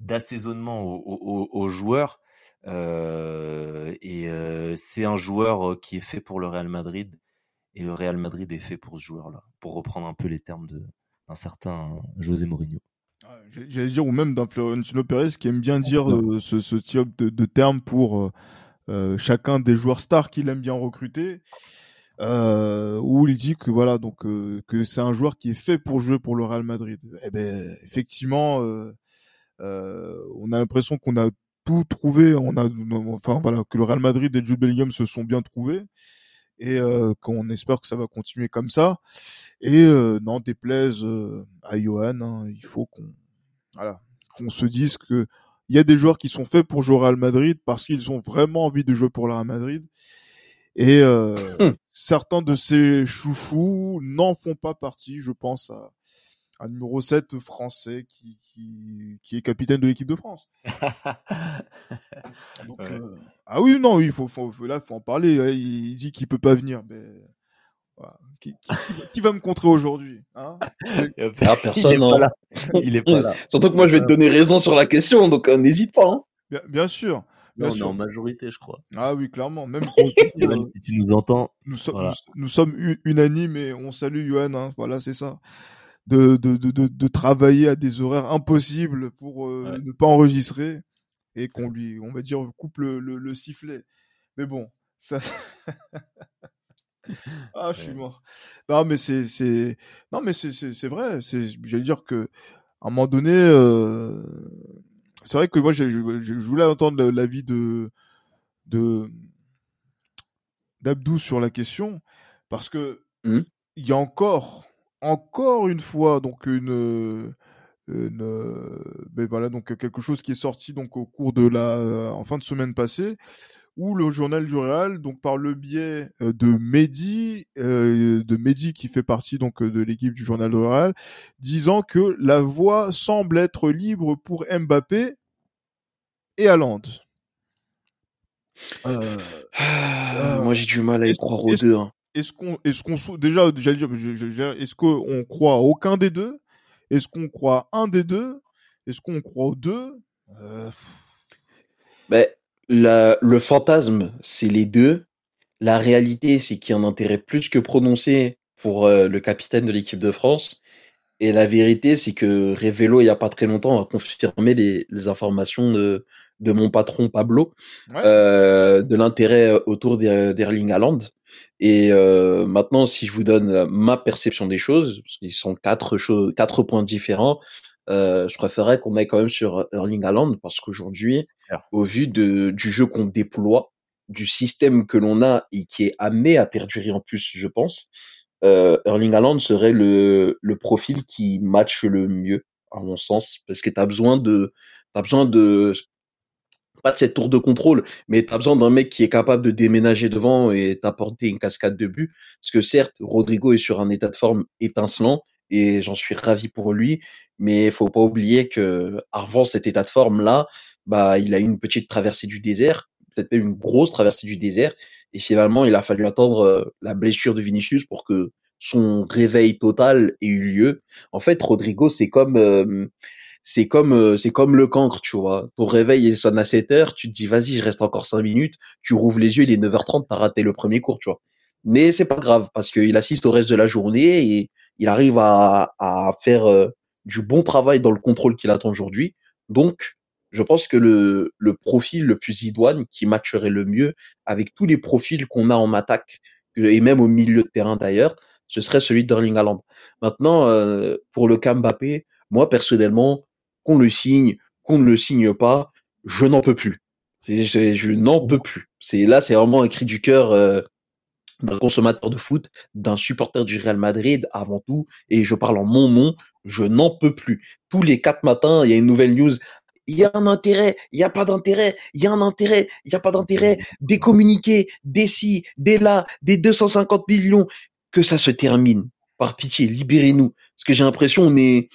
d'assaisonnement aux au, joueurs. et c'est un joueur qui est fait pour le Real Madrid. Et le Real Madrid est fait pour ce joueur-là, pour reprendre un peu les termes d'un certain José Mourinho. J'allais dire, ou même d'un Florentino Pérez qui aime bien dire euh, ce, ce, type de, de terme pour euh, euh, chacun des joueurs stars qu'il aime bien recruter. Euh, où il dit que voilà donc que c'est un joueur qui est fait pour jouer pour le Real Madrid. Eh ben effectivement, on a l'impression qu'on a tout trouvé. On a enfin voilà que le Real Madrid et Jude Bellingham se sont bien trouvés et qu'on espère que ça va continuer comme ça. Et euh, non, déplaise à Johan, hein, il faut qu'on voilà, qu'on se dise que il y a des joueurs qui sont faits pour jouer au Real Madrid parce qu'ils ont vraiment envie de jouer pour le Real Madrid. Et euh, hum. certains de ces chouchous n'en font pas partie. Je pense à un numéro 7 français qui, qui, qui est capitaine de l'équipe de France. Donc, euh, ah oui, non, il faut, faut, là, faut en parler. Il, dit qu'il peut pas venir. Mais qui, qui, va me contrer aujourd'hui hein? Ah, Personne. Il est, pas là. Il est pas là. Surtout que moi, je vais te donner raison sur la question, donc euh, n'hésite pas. Hein. Bien, bien, sûr. Bien on est en majorité, je crois. Ah oui, clairement. Même, si tu nous entends. Nous, sommes, nous, sommes unanimes et on salue Johan. Hein. Voilà, c'est ça. De, de, de, de, travailler à des horaires impossibles pour euh, ne pas enregistrer et qu'on lui, on va dire, coupe le, le, le sifflet. Mais bon, ça. ah, je suis mort. Non, mais c'est, c'est, non, mais c'est, c'est, c'est vrai. C'est, j'allais dire que, à un moment donné, euh... c'est vrai que moi, je, je, je voulais entendre l'avis de, de, d'Abdou sur la question, parce que, mmh. il y a encore, encore une fois, donc une, une, ben voilà, donc quelque chose qui est sorti donc au cours de la, en fin de semaine passée, où le journal du Real, donc par le biais euh, de Mehdi, euh, de Mehdi qui fait partie donc de l'équipe du journal du Real, disant que la voie semble être libre pour Mbappé et Haaland. Euh, ah, moi j'ai du mal à y croire aux deux. Hein. Est-ce qu'on, est-ce qu'on déjà, est-ce qu'on croit à aucun des deux? Est-ce qu'on croit à un des deux? Est-ce qu'on croit aux deux? Ben, le fantasme, c'est les deux. La réalité, c'est qu'il y a un intérêt plus que prononcé pour euh, le capitaine de l'équipe de France. Et la vérité, c'est que Revelo, il n'y a pas très longtemps, a confirmé les, les informations de, de mon patron Pablo, euh, de l'intérêt euh, autour d'Erling Haaland. Et euh, maintenant, si je vous donne ma perception des choses, parce qu'ils sont quatre choses, quatre points différents, euh, je préférerais qu'on aille quand même sur Erling Haaland parce qu'aujourd'hui, au vu de, du jeu qu'on déploie, du système que l'on a et qui est amené à perdurer en plus, je pense, euh, Erling Haaland serait le, le profil qui matche le mieux, à mon sens, parce que tu as besoin de, t'as besoin de pas de cette tour de contrôle, mais tu as besoin d'un mec qui est capable de déménager devant et t'apporter une cascade de but. Parce que certes, Rodrigo est sur un état de forme étincelant et j'en suis ravi pour lui, mais faut pas oublier que avant cet état de forme là, bah il a eu une petite traversée du désert, peut-être même une grosse traversée du désert, et finalement il a fallu attendre euh, la blessure de Vinicius pour que son réveil total ait eu lieu. En fait, Rodrigo c'est comme euh, c'est comme euh, c'est comme le cancre, tu vois. Ton réveil il sonne à 7 heures, tu te dis vas-y, je reste encore 5 minutes, tu rouvres les yeux, il est 9h30, t'as raté le premier cours, tu vois. Mais c'est pas grave parce qu'il assiste au reste de la journée et il arrive à, à faire euh, du bon travail dans le contrôle qu'il attend aujourd'hui. Donc, je pense que le, profil le plus idoine qui matcherait le mieux avec tous les profils qu'on a en attaque et même au milieu de terrain d'ailleurs, ce serait celui d'Erling Haaland. Maintenant, euh, pour le moi personnellement, qu'on le signe, qu'on ne le signe pas, je n'en peux plus. Je, je n'en peux plus. C'est là, c'est vraiment un cri du cœur euh, d'un consommateur de foot, d'un supporter du Real Madrid avant tout, et je parle en mon nom. Je n'en peux plus. Tous les quatre matins, il y a une nouvelle news. Il y a un intérêt, il n'y a pas d'intérêt, il y a un intérêt, il n'y a pas d'intérêt, des communiqués, des ci, des là, des 250 millions, que ça se termine. Par pitié, libérez-nous. Parce que j'ai l'impression on est,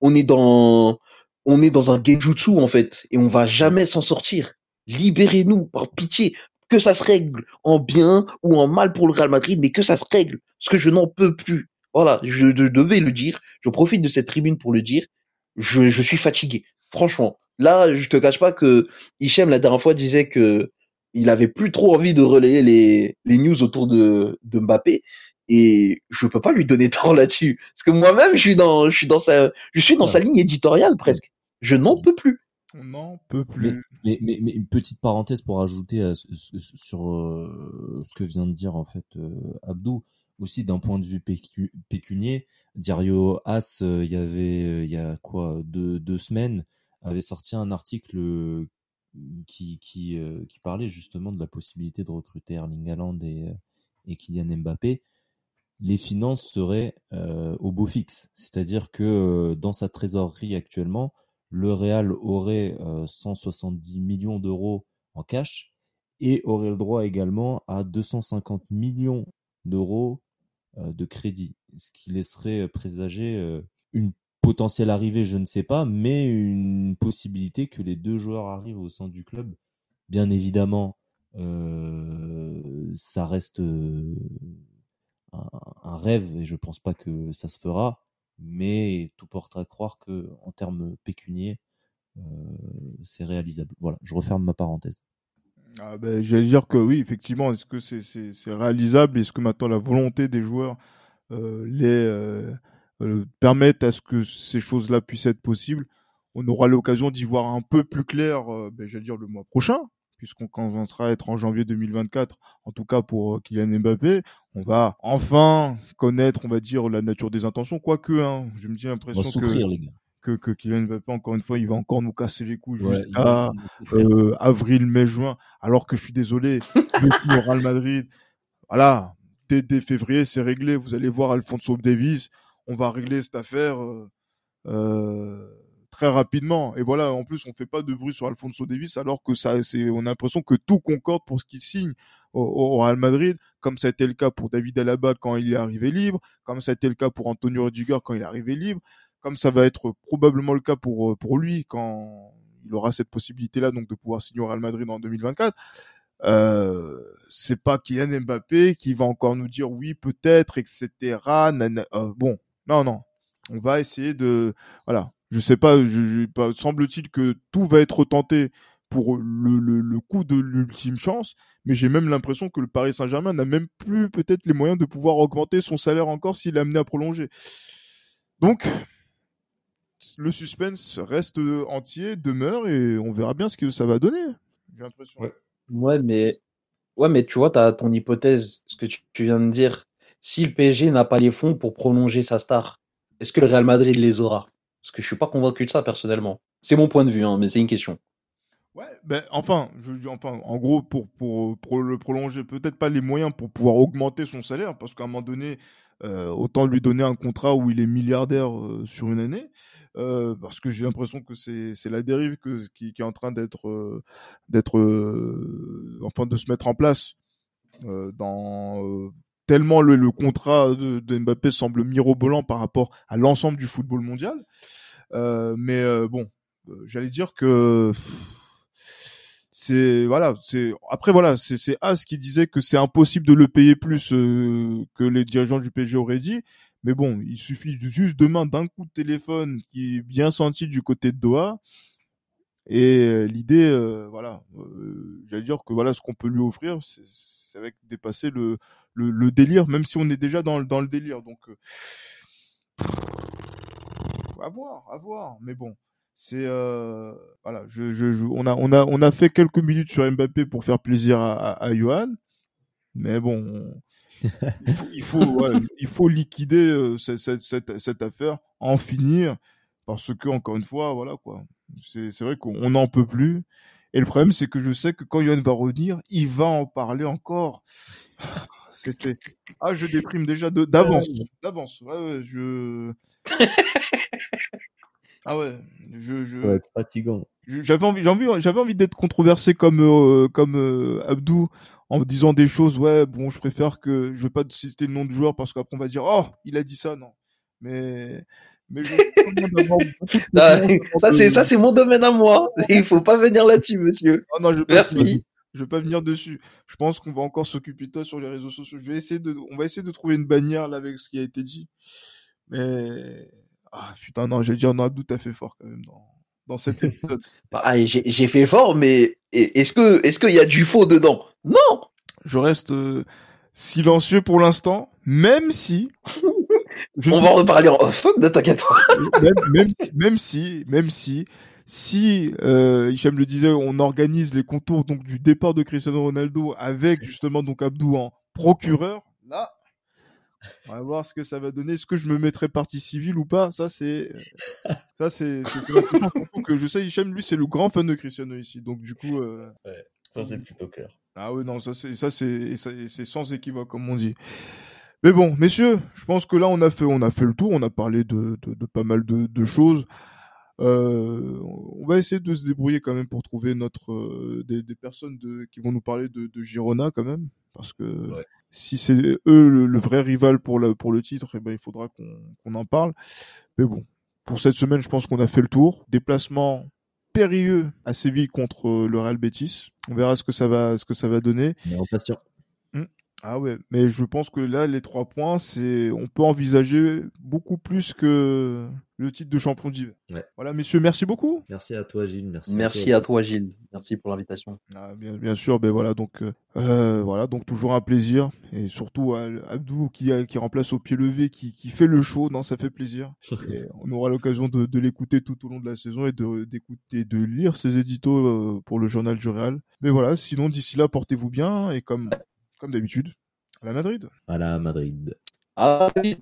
on est dans, on est dans un genjutsu en fait et on va jamais s'en sortir. Libérez-nous par pitié, que ça se règle en bien ou en mal pour le Real Madrid, mais que ça se règle parce que je n'en peux plus. Voilà, je, devais le dire. Je profite de cette tribune pour le dire. Je, je suis fatigué, franchement. Là, je te cache pas que Hichem la dernière fois disait que il avait plus trop envie de relayer les, les news autour de, de Mbappé. Et je peux pas lui donner tort là-dessus. Parce que moi-même je suis dans je suis dans sa je suis dans sa ligne éditoriale presque. Je n'en peux plus. On n'en peut plus. Mais, mais, mais, une petite parenthèse pour ajouter à, sur euh, ce que vient de dire en fait euh, Abdou. Aussi d'un point de vue pécunier Diario As euh, il y avait il y a quoi deux, deux semaines avait sorti un article qui qui, qui parlait justement de la possibilité de recruter Erling Haaland et et Kylian Mbappé les finances seraient euh, au beau fixe. C'est-à-dire que euh, dans sa trésorerie actuellement, le Real aurait 170 euh, millions d'euros en cash et aurait le droit également à 250 millions d'euros de crédit, ce qui laisserait présager une potentielle arrivée, je ne sais pas, mais une possibilité que les deux joueurs arrivent au sein du club. Bien évidemment, ça reste un, rêve et je pense pas que ça se fera, mais tout porte à croire que en termes pécuniers, euh, c'est réalisable. Voilà, je referme ma parenthèse. Ah ben, j'allais dire que oui, effectivement, est-ce que c'est c'est réalisable? Est-ce que maintenant la volonté des joueurs euh, les euh, permettent à ce que ces choses-là puissent être possibles. On aura l'occasion d'y voir un peu plus clair, euh, ben, j'allais dire le mois prochain, puisqu'on commencera à être en janvier 2024, en tout cas pour euh, Kylian Mbappé, on va enfin connaître, on va dire, la nature des intentions, quoique, hein, je me dis l'impression que, que, que Kylian Mbappé, encore une fois, il va encore nous casser les couilles jusqu'à euh, avril, mai, juin, alors que je suis désolé, le Real Madrid, voilà, dès, dès février, c'est réglé, vous allez voir Alfonso Davis, on va régler cette affaire euh, euh très rapidement. Et voilà, en plus, on fait pas de bruit sur Alfonso Davis alors que ça, c'est, on a l'impression que tout concorde pour ce qu'il signe au, au, Real Madrid, comme ça a été le cas pour David Alaba quand il est arrivé libre, comme ça a été le cas pour Antonio Rudiger quand il est arrivé libre, comme ça va être probablement le cas pour pour lui quand il aura cette possibilité-là donc de pouvoir signer au Real Madrid en 2024. Euh, c'est pas Kylian Mbappé qui va encore nous dire oui peut-être etc. Euh, bon, non non, on va essayer de voilà. Je sais pas, semble-t-il que tout va être tenté pour le, coup de l'ultime chance, mais j'ai même l'impression que le Paris Saint-Germain n'a même plus peut-être les moyens de pouvoir augmenter son salaire encore s'il est amené à prolonger. Donc, le suspense reste entier, demeure, et on verra bien ce que ça va donner. J'ai l'impression. Ouais. mais ouais, mais tu vois, t'as ton hypothèse, ce que tu, tu viens de dire. Si le PSG n'a pas les fonds pour prolonger sa star, est-ce que le Real Madrid les aura? Parce que je suis pas convaincu de ça personnellement. C'est mon point de vue, hein, mais c'est une question. Ouais, ben enfin, je, enfin, en gros, pour, pour, le prolonger, peut-être pas les moyens pour pouvoir augmenter son salaire, parce qu'à un moment donné, euh, autant lui donner un contrat où il est milliardaire euh, sur une année, euh, parce que j'ai l'impression que c'est la dérive que qui, est en train d'être d'être enfin de se mettre en place dans tellement le, le contrat de, de, Mbappé semble mirobolant par rapport à l'ensemble du football mondial. mais bon, j'allais dire que c'est voilà, c'est après voilà, c'est c'est As qui disait que c'est impossible de le payer plus euh, que les dirigeants du PSG auraient dit. Mais bon, il suffit juste demain d'un coup de téléphone qui est bien senti du côté de Doha. Et euh, l'idée, euh, voilà, euh, j'allais dire que voilà, ce qu'on peut lui offrir, c'est avec dépasser le, délire, même si on est déjà dans, le délire. Donc, à voir, à voir. Mais bon, c'est voilà, on a on a on a fait quelques minutes sur Mbappé pour faire plaisir à, à, Johan, mais bon, il faut il faut, liquider cette, affaire, en finir, parce que encore une fois, voilà quoi, c'est vrai qu'on n'en peut plus. Et le problème, c'est que je sais que quand Johan va revenir, il va en parler encore. C'était ah, je déprime déjà d'avance, d'avance. Ouais, ouais, je ah ouais, je, je... Ça va être fatigant. J'avais envie, envie, j'avais envie d'être controversé comme euh, comme euh, Abdou en disant des choses. Ouais, bon, je préfère que je veux pas citer le nom du joueur parce qu'après on va dire oh il a dit ça non. Mais mais je... ah, ça c'est ça c'est mon domaine à moi. Il faut pas venir là-dessus, monsieur. Oh non, je Merci. Je vais pas venir dessus. Je pense qu'on va encore s'occuper de toi sur les réseaux sociaux. Je vais essayer de, on va essayer de trouver une bannière là avec ce qui a été dit. Mais ah putain, non, j'ai dire, non, Abdou, t'as fait fort quand même dans, dans cet épisode. bah, j'ai fait fort, mais est-ce que est-ce qu'il y a du faux dedans? Non Je reste euh, silencieux pour l'instant, même si. Je On va en reparler en off, ne t'inquiète pas. même, même, même, si, même si, si, euh, Hichem le disait, on organise les contours donc du départ de Cristiano Ronaldo avec justement donc Abdou en procureur, là, on va voir ce que ça va donner. Est-ce que je me mettrai partie civile ou pas? Ça, c'est. Ça, c'est. Surtout que je sais, Hichem, lui, c'est le grand fan de Cristiano ici. Donc, du coup. Euh... Ouais, ça, c'est plutôt clair. Ah oui, non, ça, c'est, ça, c'est, c'est sans équivoque, comme on dit. Mais bon, messieurs, je pense que là, on a fait, on a fait le tour. On a parlé de, de, de pas mal de, de choses. Euh, on va essayer de se débrouiller quand même pour trouver notre euh, des, des, personnes de, qui vont nous parler de, de Girona quand même parce que ouais. si c'est eux le, le, vrai rival pour le pour le titre, eh ben il faudra qu'on qu'on en parle. Mais bon, pour cette semaine, je pense qu'on a fait le tour. Déplacement périlleux à Séville contre le Real Betis. On verra ce que ça va ce que ça va donner. Mais en pas sûr. Ah ouais, mais je pense que là, les trois points, c'est, on peut envisager beaucoup plus que le titre de champion d'hiver. Ouais. Voilà, messieurs, merci beaucoup. Merci à toi, Gilles. Merci. Merci à toi, à toi Gilles. Merci pour l'invitation. Ah, bien, bien sûr, ben voilà, donc, euh, voilà, donc toujours un plaisir et surtout à Abdou qui, qui remplace au pied levé, qui, qui fait le show, non, ça fait plaisir. et on aura l'occasion de, de l'écouter tout au long de la saison et de d'écouter, de lire ses éditos euh, pour le journal du Real. Mais voilà, sinon d'ici là, portez-vous bien et comme comme d'habitude, à la Madrid. À la Madrid. À Madrid.